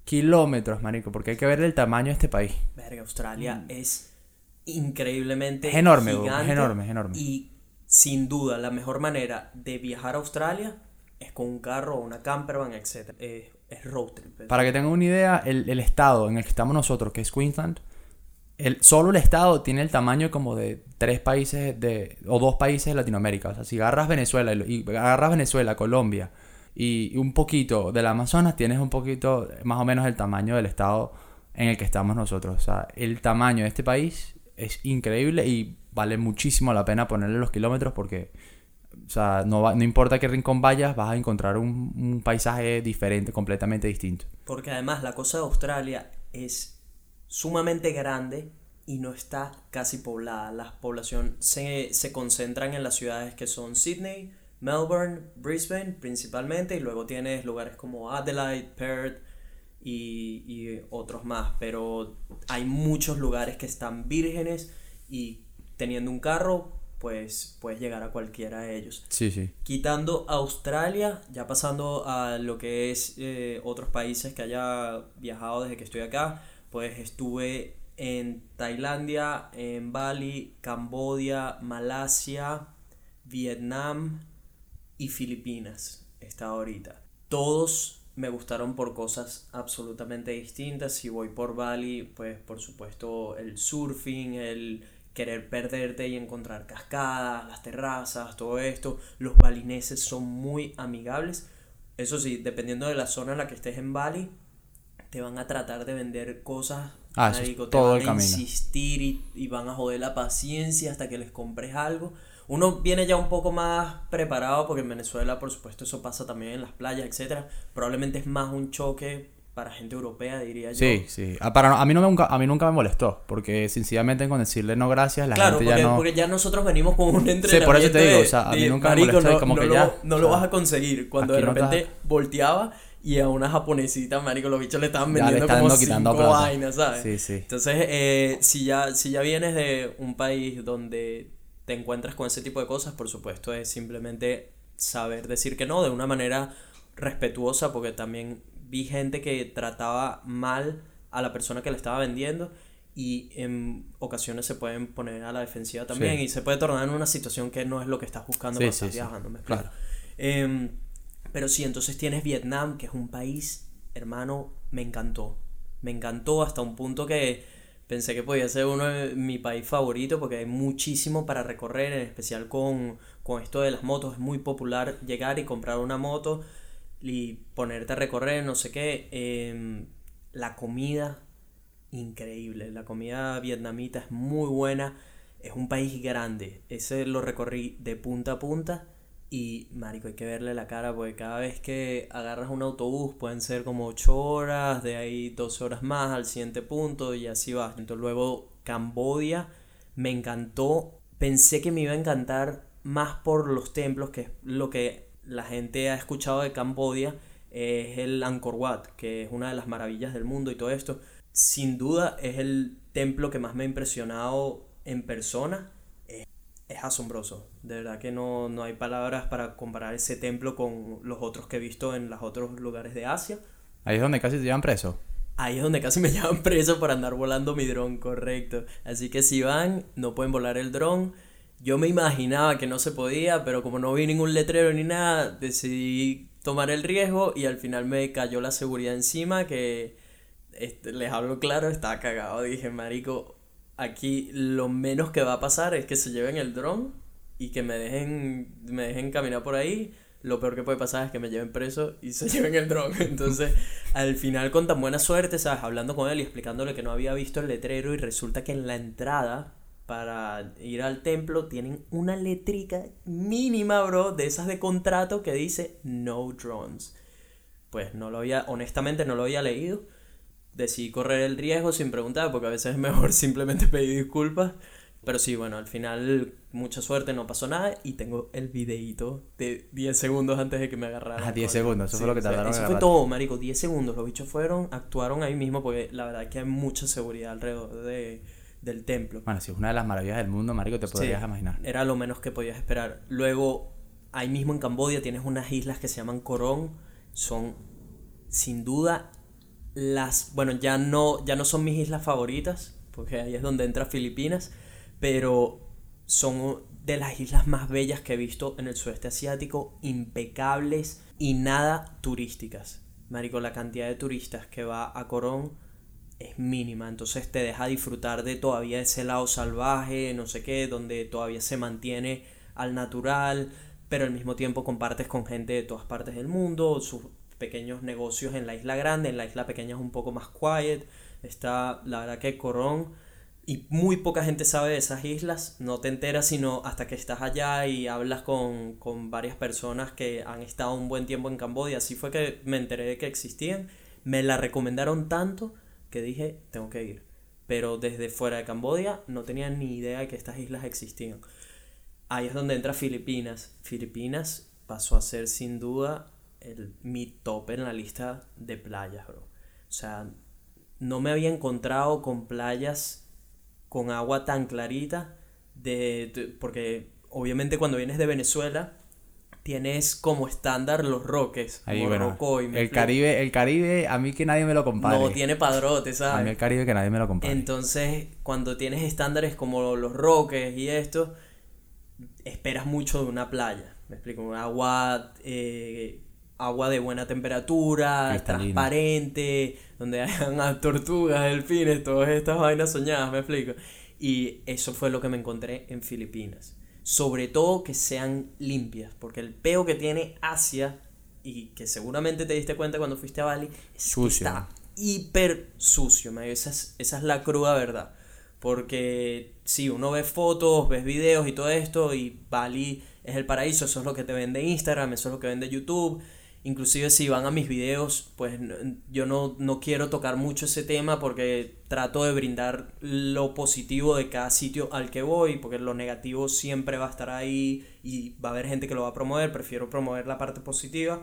kilómetros, marico, porque hay que ver el tamaño de este país.
Verga, Australia es increíbmente
Mm. Es enorme, bro, es
gigante
enorme, es enorme.
Y sin duda, la mejor manera de viajar a Australia es con un carro o una campervan, etc. Es, es road trip.
Para que tengan una idea, el, el estado en el que estamos nosotros, que es Queensland, el, solo el estado tiene el tamaño como de tres países de, o dos países de Latinoamérica. O sea, si agarras Venezuela y, y agarras Venezuela, Colombia y, y un poquito del Amazonas, tienes un poquito más o menos el tamaño del estado en el que estamos nosotros. O sea, el tamaño de este país es increíble y vale muchísimo la pena ponerle los kilómetros porque, o sea, no, va- no importa qué rincón vayas, vas a encontrar un, paisaje diferente, completamente distinto.
Porque además la costa de Australia es sumamente grande y no está casi poblada. La población se, se concentran en las ciudades que son Sydney, Melbourne, Brisbane principalmente, y luego tienes lugares como Adelaide, Perth y, y otros más. Pero hay muchos lugares que están vírgenes y teniendo un carro, pues puedes llegar a cualquiera de ellos.
Sí, sí.
Quitando Australia, ya pasando a lo que es eh, otros países que haya viajado desde que estoy acá, pues estuve en Tailandia, en Bali, Cambodia, Malasia, Vietnam y Filipinas. Está ahorita. Todos me gustaron por cosas absolutamente distintas. Si voy por Bali, pues por supuesto el surfing, el querer perderte y encontrar cascadas, las terrazas, todo esto. Los balineses son muy amigables. Eso sí, dependiendo de la zona en la que estés en Bali, te van a tratar de vender cosas.
Ah, es
marico, te
todo
van
el
a
camino.
insistir y, y van a joder la paciencia hasta que les compres algo. Uno viene ya un poco más preparado porque en Venezuela, por supuesto, eso pasa también en las playas, etcétera. Probablemente es más un choque para gente europea, diría yo.
Sí, sí. Ah, para, a, mí no me, nunca, a mí nunca me molestó, porque sencillamente con decirle no gracias, la
claro,
gente
porque,
ya no...
porque ya nosotros venimos con un entrenamiento
por eso te digo, o sea, a mí nunca me molestó
no,
como
no
que
lo,
ya,
no
o
lo
sea,
vas a conseguir. Cuando de
aquí no te
repente volteaba y a una japonesita, marico, los bichos le estaban
Ya le
vendiendo
están
como cinco
plata.
vainas, ¿sabes?
Sí, sí.
Entonces, eh, si, ya, si ya vienes de un país donde te encuentras con ese tipo de cosas, por supuesto, es simplemente saber decir que no de una manera respetuosa, porque también vi gente que trataba mal a la persona que le estaba vendiendo y en ocasiones se pueden poner a la defensiva también
Sí.
y se puede tornar en una situación que no es lo que estás buscando
Sí,
cuando
sí,
estás viajando, ¿me?
Claro.
Em, pero sí, entonces tienes Vietnam, que es un país, hermano, me encantó. Me encantó hasta un punto que pensé que podía ser uno de mi país favorito porque hay muchísimo para recorrer, en especial con, con esto de las motos. Es muy popular llegar y comprar una moto y ponerte a recorrer, no sé qué. Em, la comida, increíble. La comida vietnamita es muy buena. Es un país grande. Ese lo recorrí de punta a punta. Y, marico, hay que verle la cara porque cada vez que agarras un autobús pueden ser como 8 horas, de ahí 12 horas más al siguiente punto y así va. Entonces luego Cambodia me encantó. Pensé que me iba a encantar más por los templos, que es lo que la gente ha escuchado de Cambodia. Es el Angkor Wat, que es una de las maravillas del mundo y todo esto. Sin duda es el templo que más me ha impresionado en persona es asombroso. De verdad que no, no hay palabras para comparar ese templo con los otros que he visto en los otros lugares de Asia.
Ahí es donde casi te llevan preso.
Ahí es donde casi me *laughs* llevan preso por andar volando mi dron, correcto. Así que si van, no pueden volar el dron. Yo me imaginaba que no se podía, pero como no vi ningún letrero ni nada, decidí tomar el riesgo y al final me cayó la seguridad encima que este, les hablo claro, estaba cagado. Dije, marico, aquí lo menos que va a pasar es que se lleven el dron y que me dejen, me dejen caminar por ahí. Lo peor que puede pasar es que me lleven preso y se *laughs* lleven el dron. Entonces, al final, con tan buena suerte, ¿sabes? Hablando con él y explicándole que no había visto el letrero y resulta que en la entrada para ir al templo tienen una letrica mínima, bro, de esas de contrato que dice no drones. Pues no lo había, honestamente no lo había leído decidí correr el riesgo sin preguntar, porque a veces es mejor *laughs* simplemente pedir disculpas. Pero sí, bueno, al final, mucha suerte, no pasó nada y tengo el videíto de 10 segundos antes de que me agarraran.
Ah, 10
coño.
segundos, eso fue lo que tardaron en
Eso fue todo, marico, 10 segundos. Los bichos fueron, actuaron ahí mismo, porque la verdad que hay mucha seguridad alrededor de, del templo.
Bueno, si es una de las maravillas del mundo, marico, te podrías
Sí,
imaginar.
Era lo menos que podías esperar. Luego, ahí mismo en Cambodia tienes unas islas que se llaman Korong. Son, sin duda, las... Bueno, ya no, ya no son mis islas favoritas, porque ahí es donde entra Filipinas, pero son de las islas más bellas que he visto en el sudeste asiático, impecables y nada turísticas. Marico, la cantidad de turistas que va a Korong es mínima, entonces te deja disfrutar de todavía ese lado salvaje, no sé qué, donde todavía se mantiene al natural, pero al mismo tiempo compartes con gente de todas partes del mundo, sus pequeños negocios en la isla grande, en la isla pequeña es un poco más quiet, está la verdad que Corón y muy poca gente sabe de esas islas, no te enteras sino hasta que estás allá y hablas con, con varias personas que han estado un buen tiempo en Camboya, así fue que me enteré de que existían, me la recomendaron tanto que dije, tengo que ir. Pero desde fuera de Camboya no tenía ni idea de que estas islas existían. Ahí es donde entra Filipinas. Filipinas pasó a ser sin duda el, mi top en la lista de playas, bro. O sea, no me había encontrado con playas con agua tan clarita. De, de- porque obviamente cuando vienes de Venezuela tienes como estándar los roques.
Ahí, bueno, el. Caribe, el Caribe, a mí que nadie me lo compare.
No tiene padrote,
a mí
¿sabes?
el Caribe que nadie me lo compare.
Entonces, cuando tienes estándares como los roques y esto, esperas mucho de una playa. Me explico, agua, eh, agua de buena temperatura,
Cristalina.
transparente, donde hayan *laughs* tortugas, delfines, todas estas vainas soñadas, me explico. Y eso fue lo que me encontré en Filipinas. Sobre todo que sean limpias, porque el peo que tiene Asia, y que seguramente te diste cuenta cuando fuiste a Bali, es que
Sucio.
está hiper sucio, me esa es, esa es la cruda verdad. Porque si uno ve fotos, ves videos y todo esto, y Bali es el paraíso, eso es lo que te vende Instagram, eso es lo que vende YouTube. Inclusive si van a mis videos, pues yo no, no quiero tocar mucho ese tema porque trato de brindar lo positivo de cada sitio al que voy, porque lo negativo siempre va a estar ahí y va a haber gente que lo va a promover, prefiero promover la parte positiva.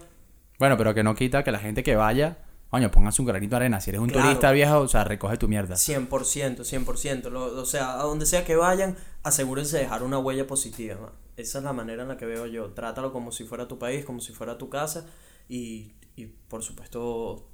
Bueno, pero que no quita que la gente que vaya, coño, póngase un granito de arena. Si eres un
Claro.
turista viejo, o sea, recoge tu mierda.
100%, 100%. Lo, o sea, a donde sea que vayan, asegúrense de dejar una huella positiva. Esa es la manera en la que veo yo. Trátalo como si fuera tu país, como si fuera tu casa y, y por supuesto,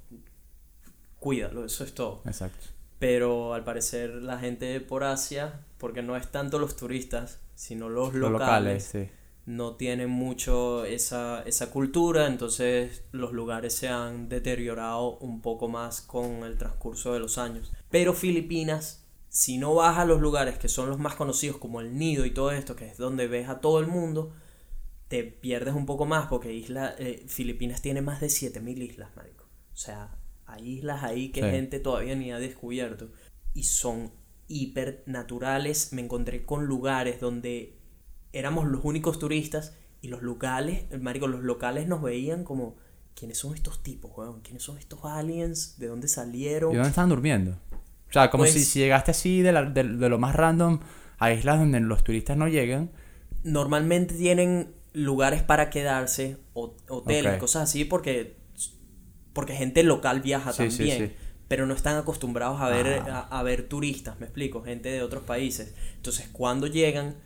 cuídalo, eso es todo.
Exacto.
Pero al parecer la gente por Asia, porque no es tanto los turistas, sino los
Los
locales,
locales, sí.
no tienen mucho esa, esa cultura, entonces los lugares se han deteriorado un poco más con el transcurso de los años. Pero Filipinas, si no vas a los lugares que son los más conocidos como el Nido y todo esto, que es donde ves a todo el mundo, te pierdes un poco más porque isla, eh, Filipinas tiene más de 7000 islas, marico. O sea, hay islas ahí que
Sí.
gente todavía ni ha descubierto y son hiper naturales. Me encontré con lugares donde éramos los únicos turistas y los locales, marico, los locales nos veían como ¿quiénes son estos tipos, weón? ¿Quiénes son estos aliens? ¿De dónde salieron?
¿Y dónde estaban durmiendo? O sea, como
Pues-
si, si llegaste así de, la- de, de lo más random a islas donde los turistas no llegan.
normalmente tienen lugares para quedarse, hoteles,
Ok.
cosas así, porque, porque gente local viaja
Sí, sí,
también.
sí.
Pero no están acostumbrados a ver,
Ah.
a, a ver turistas, me explico, gente de otros países. Entonces, cuando llegan,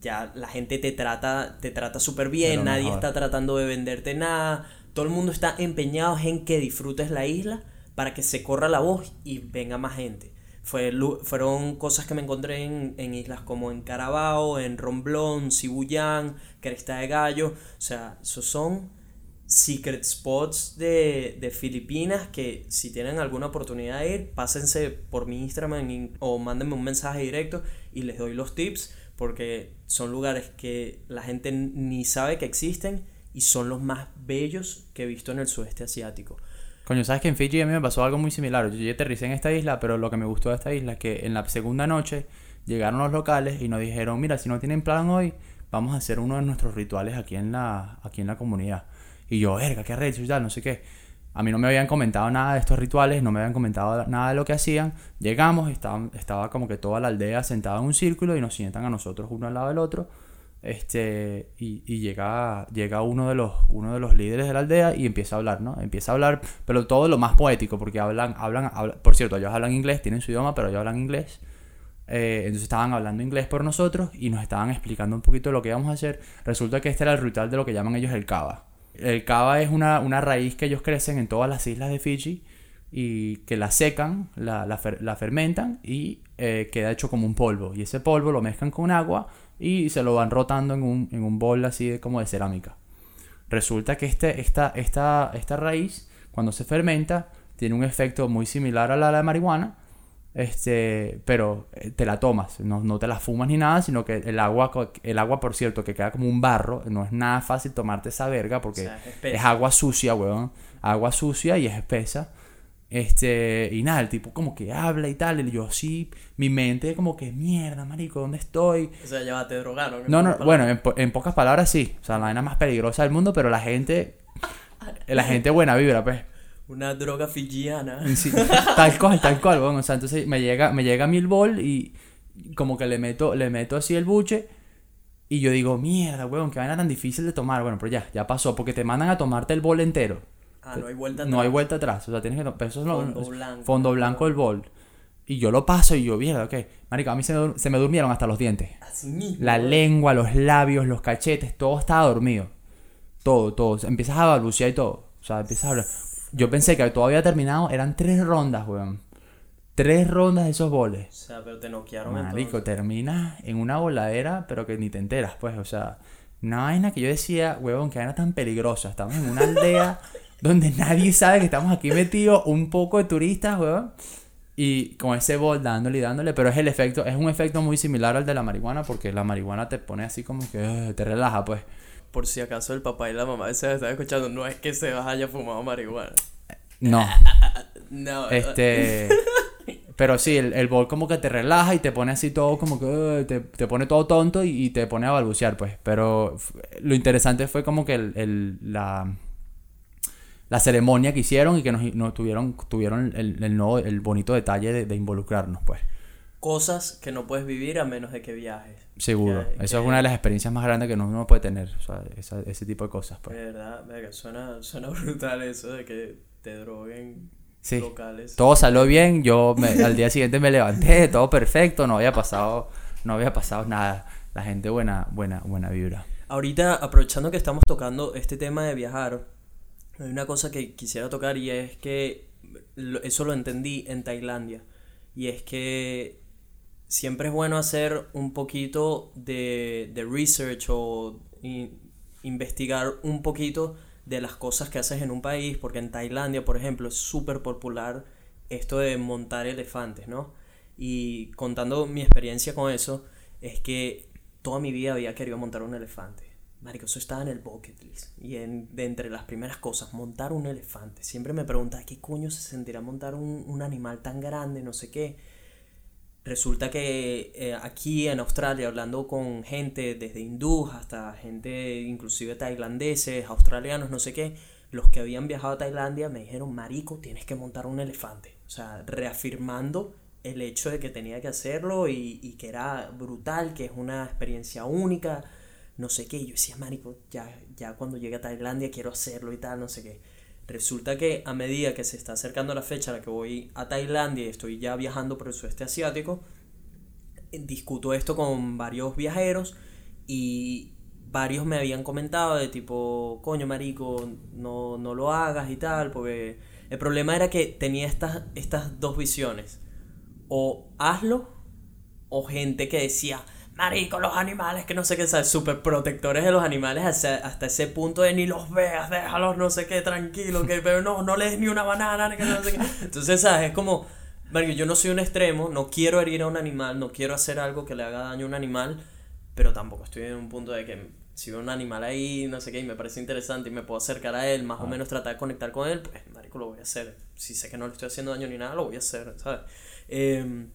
ya la gente te trata, te trata súper bien, nadie
mejor.
está tratando de venderte nada. Todo el mundo está empeñado en que disfrutes la isla para que se corra la voz y venga más gente. Fueron cosas que me encontré en, islas como en Carabao, en Romblon, Sibuyán, Cresta de Gallo. O sea, esos son secret spots de, de Filipinas que si tienen alguna oportunidad de ir, pásense por mi Instagram o mándenme un mensaje directo y les doy los tips porque son lugares que la gente ni sabe que existen y son los más bellos que he visto en el sudeste asiático.
Coño, ¿sabes que en Fiji a mí me pasó algo muy similar? Yo, yo aterricé en esta isla, pero lo que me gustó de esta isla es que en la segunda noche llegaron los locales y nos dijeron, mira, si no tienen plan hoy, vamos a hacer uno de nuestros rituales aquí en la, aquí en la comunidad. Y yo, verga, qué arrecho y no sé qué. A mí no me habían comentado nada de estos rituales, no me habían comentado nada de lo que hacían. Llegamos, estaban, estaba como que toda la aldea sentada en un círculo y nos sientan a nosotros uno al lado del otro. Este, y, llega, llega uno de los, uno de los líderes de la aldea y empieza a hablar, ¿no? Empieza a hablar, pero todo lo más poético, porque hablan, hablan, habla- por cierto, ellos hablan inglés, tienen su idioma, pero ellos hablan inglés. Eh, entonces estaban hablando inglés por nosotros y nos estaban explicando un poquito lo que íbamos a hacer. Resulta que este era el ritual de lo que llaman ellos el kava. El kava es una, una raíz que ellos crecen en todas las islas de Fiji y que la secan, la, la fermentan y eh, queda hecho como un polvo. Y ese polvo lo mezclan con agua y se lo van rotando en un, en un bol así de, como de cerámica. Resulta que este, esta, esta, esta raíz, cuando se fermenta, tiene un efecto muy similar a la de la marihuana, este, pero eh, te la tomas, no, no te la fumas ni nada, sino que el agua, el agua, por cierto, que queda como un barro, no es nada fácil tomarte esa verga porque
O sea, es
es agua sucia, weón, agua sucia y es espesa. Este, y nada, el tipo como que habla y tal, y yo sí, mi mente como que mierda, marico, ¿dónde estoy?
O sea, ya te drogaron.
No, no, bueno, en, po- en pocas palabras sí. O sea, la vaina más peligrosa del mundo, pero la gente. *laughs* La gente buena vibra, pues.
Una droga fijiana.
Sí, *laughs* tal cual, tal cual, weón. O sea, entonces me llega, me llega mil bol y como que le meto, le meto así el buche. Y yo digo, mierda, weón, qué vaina tan difícil de tomar. Bueno, pero ya, ya pasó, porque te mandan a tomarte el bol entero.
Ah, no hay vuelta
No hay
atrás.
vuelta atrás. O sea, tienes que. eso es lo-
Fondo
es
blanco.
Fondo blanco del bol. Y yo lo paso y yo, mierda, ok. Marico, a mí se me, se me durmieron hasta los dientes.
Así mismo.
La lengua, los labios, los cachetes, todo estaba dormido. Todo, todo. Empiezas a balbucear y todo. O sea, empiezas a hablar. Yo pensé que todo había terminado. Eran tres rondas, weón. Tres rondas de esos boles.
O sea, pero te noquearon
Marico, terminas en una voladera, pero que ni te enteras, pues. O sea, una vaina que yo decía, weón, que vaina tan peligrosa. Estamos en una aldea *laughs* donde nadie sabe que estamos aquí metidos, un poco de turistas, weón. Y con ese bol dándole y dándole, pero es el efecto, es un efecto muy similar al de la marihuana, porque la marihuana te pone así como que eh, te relaja, pues.
Por si acaso el papá y la mamá se están escuchando, no es que se haya fumado marihuana.
No, *laughs*
No.
este. *laughs* Pero sí, el, el bol como que te relaja y te pone así todo como que eh, te, te pone todo tonto y, y te pone a balbucear, pues. Pero lo interesante fue como que el, el- la, la ceremonia que hicieron y que nos, nos tuvieron, tuvieron el, el, nuevo- el bonito detalle de, de involucrarnos, pues.
Cosas que no puedes vivir a menos de que viajes.
Seguro.
Que-
Eso
que-
es una de las experiencias más grandes que uno, uno puede tener. O sea, esa- ese tipo de cosas, pues.
De verdad, verga, suena, suena *laughs* brutal eso de que te droguen
Sí.
locales.
Todo salió bien, yo me- al día siguiente me levanté, *laughs* todo perfecto, no había pasado, no había pasado nada. La gente buena, buena, buena vibra.
Ahorita, aprovechando que estamos tocando este tema de viajar, hay una cosa que quisiera tocar y es que eso lo entendí en Tailandia. Y es que siempre es bueno hacer un poquito de, de research o investigar un poquito de las cosas que haces en un país, porque en Tailandia, por ejemplo, es súper popular esto de montar elefantes, ¿no? Y contando mi experiencia con eso, es que toda mi vida había querido montar un elefante. Marico, eso estaba en el bucket list. Y en, de entre las primeras cosas, montar un elefante. Siempre me preguntaba, ¿qué coño se sentirá montar un, un animal tan grande? No sé qué. Resulta que eh, aquí en Australia, hablando con gente desde hindús hasta gente inclusive tailandeses, australianos, no sé qué, los que habían viajado a Tailandia me dijeron, Marico, tienes que montar un elefante. O sea, reafirmando el hecho de que tenía que hacerlo y, y que era brutal, que es una experiencia única, no sé qué. Y yo decía, Marico, ya, ya cuando llegue a Tailandia quiero hacerlo y tal, no sé qué. Resulta que a medida que se está acercando la fecha a la que voy a Tailandia y estoy ya viajando por el sudeste asiático, eh, discuto esto con varios viajeros y varios me habían comentado de tipo, coño marico, no, no lo hagas y tal, porque el problema era que tenía estas, estas dos visiones, o hazlo, o gente que decía, marico, los animales, que no sé qué, ¿sabes? Súper protectores de los animales hasta, hasta ese punto de ni los veas, déjalos, no sé qué, tranquilo, que, pero no, no les ni una banana, que no sé qué. Entonces, ¿sabes? Es como, marico, yo no soy un extremo, no quiero herir a un animal, no quiero hacer algo que le haga daño a un animal, pero tampoco estoy en un punto de que si veo un animal ahí, no sé qué, y me parece interesante y me puedo acercar a él, más o menos tratar de conectar con él, pues, marico, lo voy a hacer. Si sé que no le estoy haciendo daño ni nada, lo voy a hacer, ¿sabes? Em,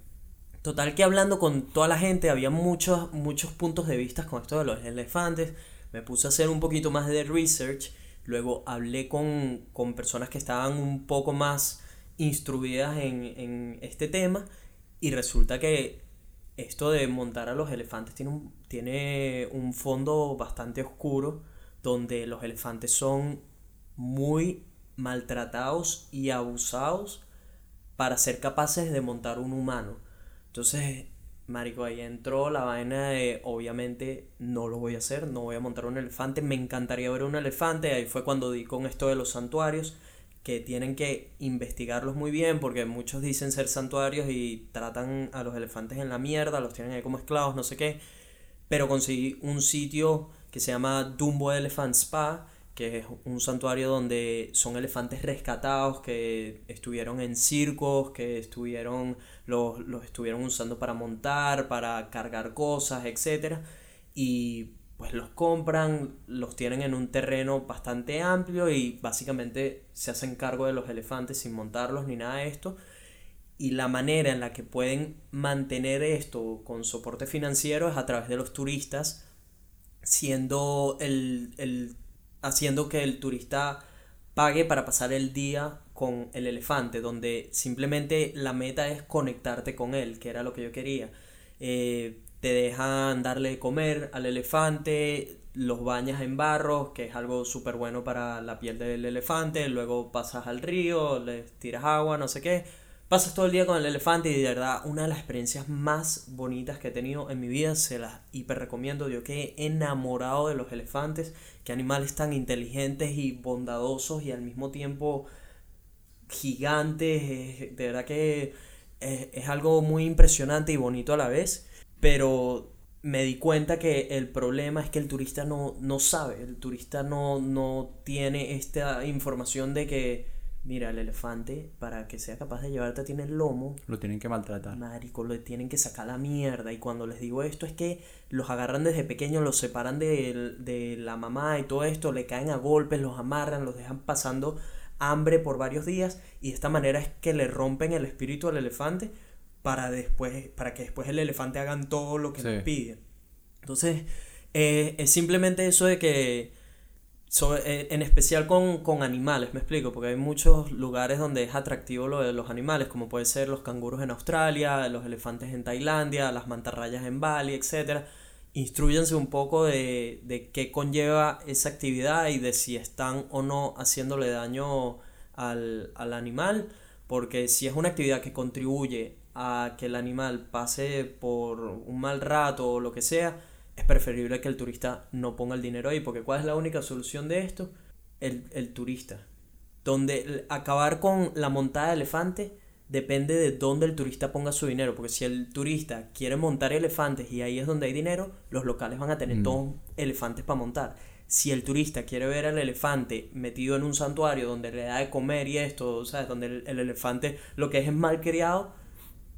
Total que hablando con toda la gente había muchos, muchos puntos de vista con esto de los elefantes. Me puse a hacer un poquito más de research. Luego hablé con, con personas que estaban un poco más instruidas en, en este tema. Y resulta que esto de montar a los elefantes tiene un, tiene un fondo bastante oscuro. Donde los elefantes son muy maltratados y abusados para ser capaces de montar un humano. Entonces, marico, ahí entró la vaina de, obviamente, no lo voy a hacer, no voy a montar un elefante, me encantaría ver un elefante, ahí fue cuando di con esto de los santuarios, que tienen que investigarlos muy bien, porque muchos dicen ser santuarios y tratan a los elefantes en la mierda, los tienen ahí como esclavos, no sé qué, pero conseguí un sitio que se llama Dumbo Elephant Spa, que es un santuario donde son elefantes rescatados que estuvieron en circos, que estuvieron los, los estuvieron usando para montar, para cargar cosas, etc. Y pues los compran, los tienen en un terreno bastante amplio y básicamente se hacen cargo de los elefantes sin montarlos ni nada de esto. Y la manera en la que pueden mantener esto con soporte financiero es a través de los turistas, siendo el, el haciendo que el turista pague para pasar el día con el elefante, donde simplemente la meta es conectarte con él, que era lo que yo quería. Eh, te dejan darle de comer al elefante, los bañas en barro, que es algo súper bueno para la piel del elefante, luego pasas al río, le tiras agua, no sé qué Pasas todo el día con el elefante y de verdad una de las experiencias más bonitas que he tenido en mi vida, se las hiper recomiendo. Yo quedé enamorado de los elefantes, que animales tan inteligentes y bondadosos y al mismo tiempo gigantes. De verdad que es, algo muy impresionante y bonito a la vez. Pero me di cuenta que el problema es que el turista no, no sabe, el turista no, no tiene esta información de que Mira, el elefante, para que sea capaz de llevarte, tiene el lomo.
Lo tienen que maltratar.
Marico, le tienen que sacar la mierda. Y cuando les digo esto, es que los agarran desde pequeños, los separan de, de la mamá y todo esto, le caen a golpes, los amarran, los dejan pasando hambre por varios días. Y de esta manera es que le rompen el espíritu al elefante para, después, para que después el elefante hagan todo lo que les pide. Entonces, eh, es simplemente eso de que eh, en especial con, animales, me explico, porque hay muchos lugares donde es atractivo lo de los animales, como puede ser los canguros en Australia, los elefantes en Tailandia, las mantarrayas en Bali, etc. Instruyense un poco de, de qué conlleva esa actividad y de si están o no haciéndole daño al, al animal, porque si es una actividad que contribuye a que el animal pase por un mal rato o lo que sea, es preferible que el turista no ponga el dinero ahí, porque ¿cuál es la única solución de esto? El, turista. Donde acabar con la montada de elefante depende de dónde el turista ponga su dinero, porque si el turista quiere montar elefantes y ahí es donde hay dinero, los locales van a tener mm. todos elefantes para montar. Si el turista quiere ver al elefante metido en un santuario donde le da de comer y esto, ¿sabes? Donde el, el elefante lo que es es mal criado,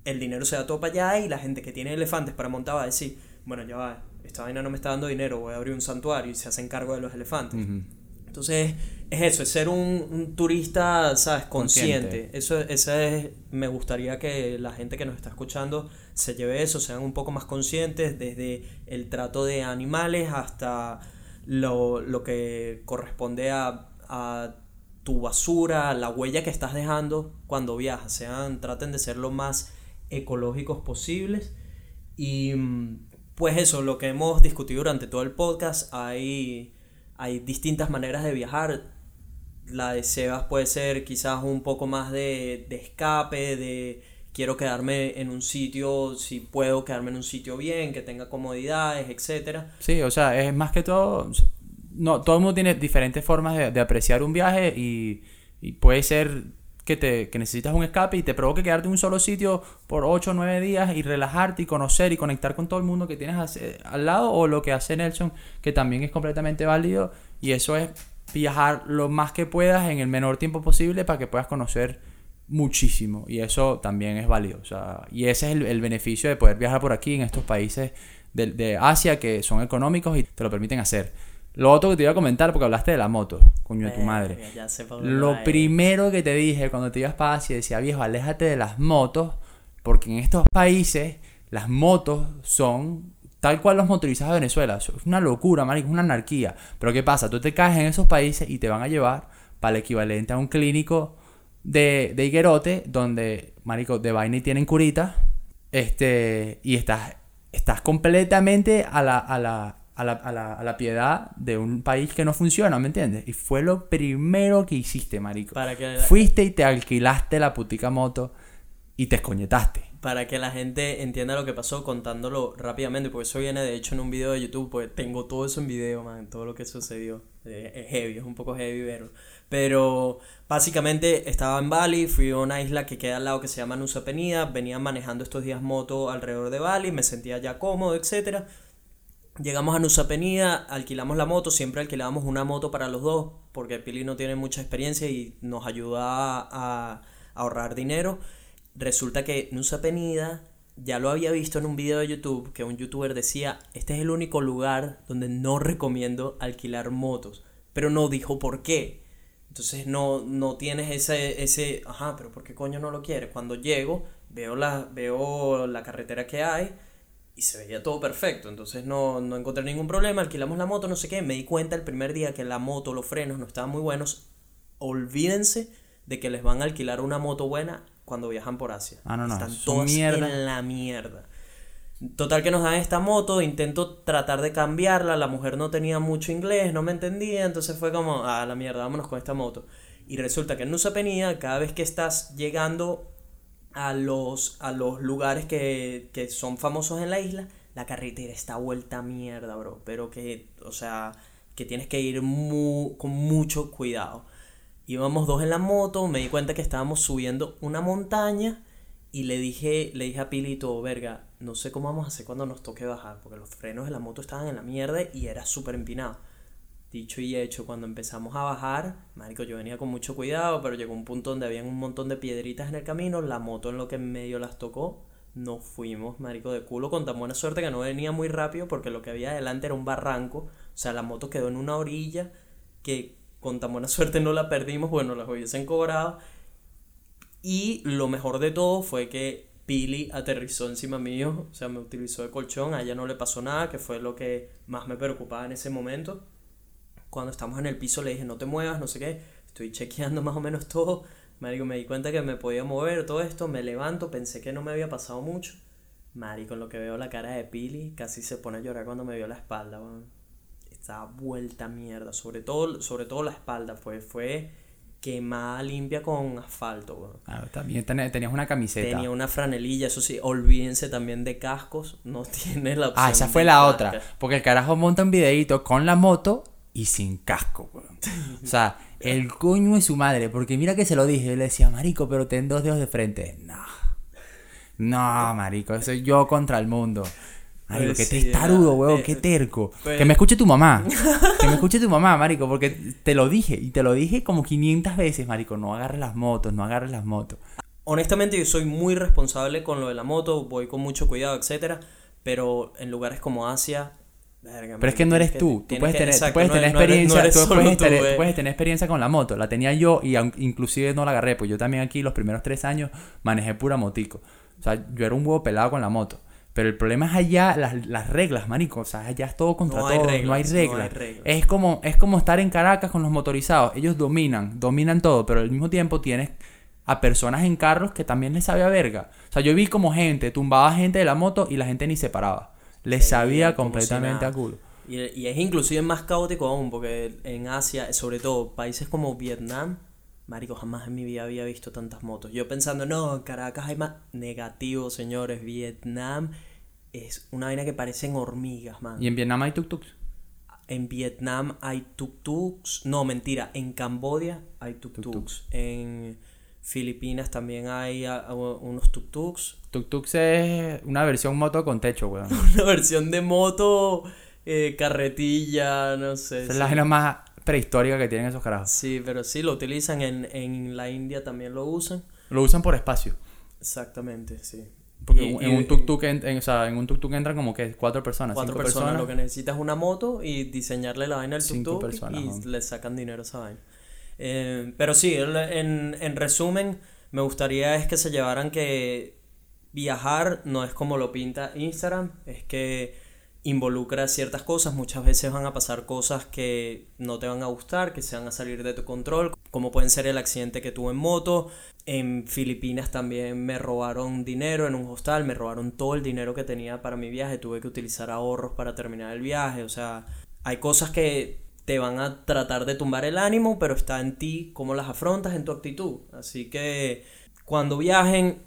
el dinero se da todo para allá y la gente que tiene elefantes para montar va a decir, bueno, ya va, esta vaina no me está dando dinero, voy a abrir un santuario y se hacen cargo de los elefantes. Entonces, es eso, es ser un, turista, ¿sabes? Consciente. Eso, es, me gustaría que la gente que nos está escuchando se lleve eso, sean un poco más conscientes desde el trato de animales hasta lo, lo que corresponde a, a tu basura, la huella que estás dejando cuando viajas. Sean, traten de ser lo más ecológicos posibles. Y mm, pues eso, lo que hemos discutido durante todo el podcast, hay, hay distintas maneras de viajar. La de Sebas puede ser quizás un poco más de, de escape, de quiero quedarme en un sitio, si puedo quedarme en un sitio bien, que tenga comodidades, etcétera.
Sí, o sea, es más que todo, no, todo el mundo tiene diferentes formas de, de apreciar un viaje y, y puede ser que, te, que necesitas un escape y te provoque quedarte en un solo sitio por 8 o 9 días y relajarte y conocer y conectar con todo el mundo que tienes al lado o lo que hace Nelson, que también es completamente válido y eso es viajar lo más que puedas en el menor tiempo posible para que puedas conocer muchísimo y eso también es válido. O sea, y ese es el, beneficio de poder viajar por aquí en estos países de, de Asia que son económicos y te lo permiten hacer. Lo otro que te iba a comentar, porque hablaste de la moto, coño de tu madre. Lo primero que te dije cuando te ibas para Asia, decía, viejo, aléjate de las motos, porque en estos países las motos son tal cual los motorizados de Venezuela. Es una locura, marico, es una anarquía. Pero ¿qué pasa? Tú te caes en esos países y te van a llevar para el equivalente a un clínico de, de higuerote, donde, marico, de vaina y tienen curita, este, y estás, estás completamente a la, a la a la, a, la, a la, piedad de un país que no funciona, ¿me entiendes? Y fue lo primero que hiciste, marico. Para que Fuiste y te alquilaste la putica moto y te escoñetaste.
Para que la gente entienda lo que pasó contándolo rápidamente, porque eso viene de hecho en un video de YouTube, porque tengo todo eso en video, man, todo lo que sucedió. Eh, es heavy, es un poco heavy verlo. Pero básicamente estaba en Bali, fui a una isla que queda al lado que se llama Nusa Penida, venía manejando estos días moto alrededor de Bali, me sentía ya cómodo, etcétera Llegamos a Nusa Penida, alquilamos la moto, siempre alquilábamos una moto para los dos, porque Pili no tiene mucha experiencia y nos ayuda a, a ahorrar dinero. Resulta que Nusa Penida ya lo había visto en un video de YouTube que un youtuber decía, este es el único lugar donde no recomiendo alquilar motos, pero no dijo por qué. Entonces no, no tienes ese, ese, ajá, pero ¿por qué coño no lo quieres? Cuando llego, veo la, veo la carretera que hay y se veía todo perfecto, entonces no, no encontré ningún problema, alquilamos la moto, no sé qué, me di cuenta el primer día que la moto, los frenos no estaban muy buenos, olvídense de que les van a alquilar una moto buena cuando viajan por Asia.
Ah, no, no,
Están
mierda.
en la mierda. Total que nos dan esta moto, intento tratar de cambiarla, la mujer no tenía mucho inglés, no me entendía, entonces fue como, ah, la mierda, vámonos con esta moto. Y resulta que en Nusa Penida, cada vez que estás llegando a los, a los lugares que, que son famosos en la isla, la carretera está vuelta a mierda, bro. Pero que, o sea, que tienes que ir con mucho cuidado. Íbamos dos en la moto, me di cuenta que estábamos subiendo una montaña y le dije, le dije a Pilito, verga, no sé cómo vamos a hacer cuando nos toque bajar, porque los frenos de la moto estaban en la mierda y era súper empinado. Dicho y hecho, cuando empezamos a bajar, marico, yo venía con mucho cuidado, pero llegó un punto donde había un montón de piedritas en el camino, la moto en lo que en medio las tocó, nos fuimos, marico, de culo, con tan buena suerte que no venía muy rápido, porque lo que había adelante era un barranco, o sea, la moto quedó en una orilla que con tan buena suerte no la perdimos, bueno, las hubiesen cobrado, y lo mejor de todo fue que Pili aterrizó encima mío, o sea, me utilizó de colchón, a ella no le pasó nada, que fue lo que más me preocupaba en ese momento. Cuando estamos en el piso le dije, no te muevas, no sé qué, estoy chequeando más o menos *laughs* todo. Marico, me di cuenta que me podía mover, todo esto, me levanto, pensé que no me había pasado mucho. Marico, en lo que veo la cara de Pili, casi se pone a llorar cuando me vio la espalda, weón. Estaba vuelta mierda, sobre todo, sobre todo la espalda, fue, fue quemada limpia con asfalto, weón.
Ah, también ten- tenías una camiseta.
Tenía una franelilla, eso sí, olvídense también de cascos, no *laughs* tiene la opción
Ah, esa fue la otra. Porque el carajo monta un videito con la moto y sin casco, weón. O sea, el coño de su madre. Porque mira que se lo dije. Yo le decía, marico, pero ten dos dedos de frente. No. No, marico, soy yo contra el mundo. Marico,
Pues
qué
sí,
testarudo, weón,
eh,
qué terco.
pues-
Que me escuche tu mamá. Que me escuche tu mamá, marico, porque te lo dije. Y te lo dije como 500 veces, marico. No agarres las motos, no agarres las motos.
Honestamente, yo soy muy responsable con lo de la moto, voy con mucho cuidado, etcétera, pero en lugares como Asia, verga,
Pero es que no eres tú. Tú puedes
que-
tener, tú puedes
no
tener
eres-
experiencia.
no eres
tú puedes tener,
eh.
puedes tener experiencia con la moto. La tenía yo y aun- inclusive no la agarré. Pues yo también aquí los primeros tres años manejé pura motico. O sea, yo era un huevo pelado con la moto. Pero el problema es allá las, las reglas, marico. O sea, allá es todo contra
No hay
todo.
reglas,
no hay reglas. Es como, es como estar en Caracas con los motorizados. Ellos dominan, dominan todo. Pero al mismo tiempo tienes a personas en carros que también les sabe a verga. O sea, yo vi como gente tumbaba gente de la moto y la gente ni se paraba. Les
Sí,
sabía completamente a culo.
Y, y es inclusive más caótico aún, porque en Asia, sobre todo países como Vietnam, marico, jamás en mi vida había visto tantas motos. Yo pensando, no, en Caracas hay más negativo, señores, Vietnam es una vaina que parecen hormigas, man.
Y en Vietnam hay tuk-tuks.
En Vietnam hay tuk-tuks. No, mentira. En Cambodia hay tuk-tuks. En Filipinas también hay unos tuk-tuks.
Tuk-tuks es una versión moto con techo, weón. *laughs*
Una versión de moto, eh, carretilla, no sé.
Esa es
sí.
la vaina más prehistórica que tienen esos carajos.
Sí, pero sí, lo utilizan. En, en la India también lo usan.
Lo usan por espacio.
Exactamente, sí.
Porque
Y-
en
y-
un tuk-tuk en, en- o sea, en un tuk-tuk entran como que cuatro personas,
Cuatro
cinco
personas,
personas.
Lo que necesitas es una moto y diseñarle la vaina al tuk-tuk y
¿no?
le sacan dinero a esa vaina. Eh, pero sí, en, en resumen, me gustaría es que se llevaran que viajar no es como lo pinta Instagram, es que involucra ciertas cosas, muchas veces van a pasar cosas que no te van a gustar, que se van a salir de tu control, como pueden ser el accidente que tuve en moto, en Filipinas también me robaron dinero en un hostal, me robaron todo el dinero que tenía para mi viaje, tuve que utilizar ahorros para terminar el viaje, o sea, hay cosas que te van a tratar de tumbar el ánimo, pero está en ti cómo las afrontas, en tu actitud. Así que cuando viajen,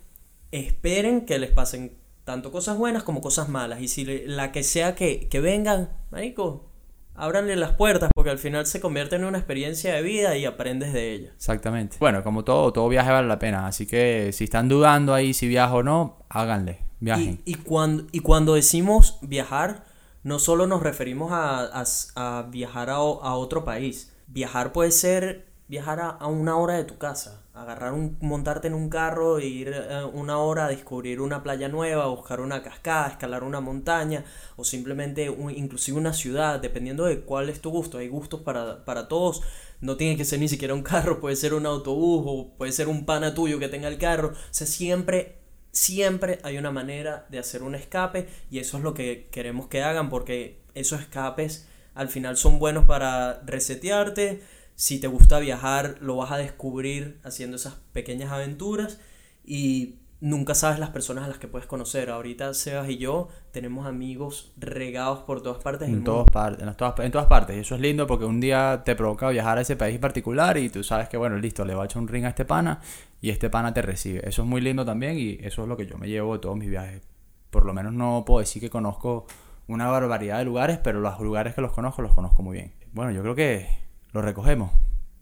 esperen que les pasen tanto cosas buenas como cosas malas. Y si le- la que sea que, que vengan, marico, ábranle las puertas, porque al final se convierte en una experiencia de vida y aprendes de ella.
Exactamente. Bueno, como todo, todo viaje vale la pena. Así que si están dudando ahí si viajo o no, háganle. Viajen.
Y, y, cuando, y cuando decimos viajar, no solo nos referimos a, a viajar a, a otro país. Viajar puede ser viajar a, una hora de tu casa, agarrar un, montarte en un carro e ir eh, una hora a descubrir una playa nueva, buscar una cascada, escalar una montaña o simplemente inclusive una ciudad, dependiendo de cuál es tu gusto. Hay gustos para, para todos. No tiene que ser ni siquiera un carro, puede ser un autobús o puede ser un pana tuyo que tenga el carro. O sea, siempre siempre hay una manera de hacer un escape y eso es lo que queremos que hagan porque esos escapes al final son buenos para resetearte. Si te gusta viajar, lo vas a descubrir haciendo esas pequeñas aventuras y nunca sabes las personas a las que puedes conocer. Ahorita Sebas y yo tenemos amigos regados por todas partes
En, todas partes, en, las todas, en todas partes. Y eso es lindo porque un día te provoca viajar a ese país particular y tú sabes que, bueno, listo, le va a echar un ring a este pana y este pana te recibe. Eso es muy lindo también y eso es lo que yo me llevo de todos mis viajes. Por lo menos no puedo decir que conozco una barbaridad de lugares, pero los lugares que los conozco los conozco muy bien. Bueno, yo creo que lo recogemos.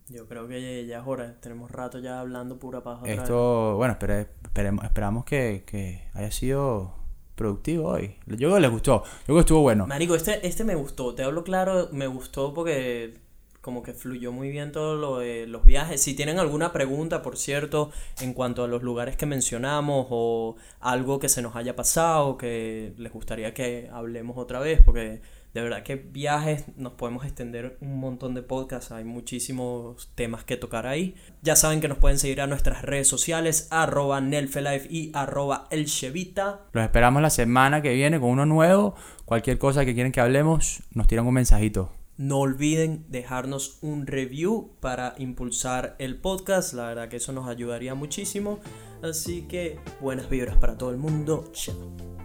Yo creo que ya es hora. Tenemos rato ya hablando pura paja. otra vez.
Esto, bueno, espere- esperemos, esperamos que, que haya sido productivo hoy. Yo creo que les gustó. Yo creo que estuvo bueno.
Marico, este, este me gustó, te hablo claro, me gustó porque como que fluyó muy bien todo lo de los viajes. Si tienen alguna pregunta, por cierto, en cuanto a los lugares que mencionamos o algo que se nos haya pasado, que les gustaría que hablemos otra vez, porque de verdad que viajes nos podemos extender un montón de podcasts, hay muchísimos temas que tocar ahí. Ya saben que nos pueden seguir a nuestras redes sociales, arroba Nelfelife y arroba elchevita.
Los esperamos la semana que viene con uno nuevo. Cualquier cosa que quieren que hablemos, nos tiran un mensajito.
No olviden dejarnos un review para impulsar el podcast. La verdad que eso nos ayudaría muchísimo. Así que buenas vibras para todo el mundo. Chao.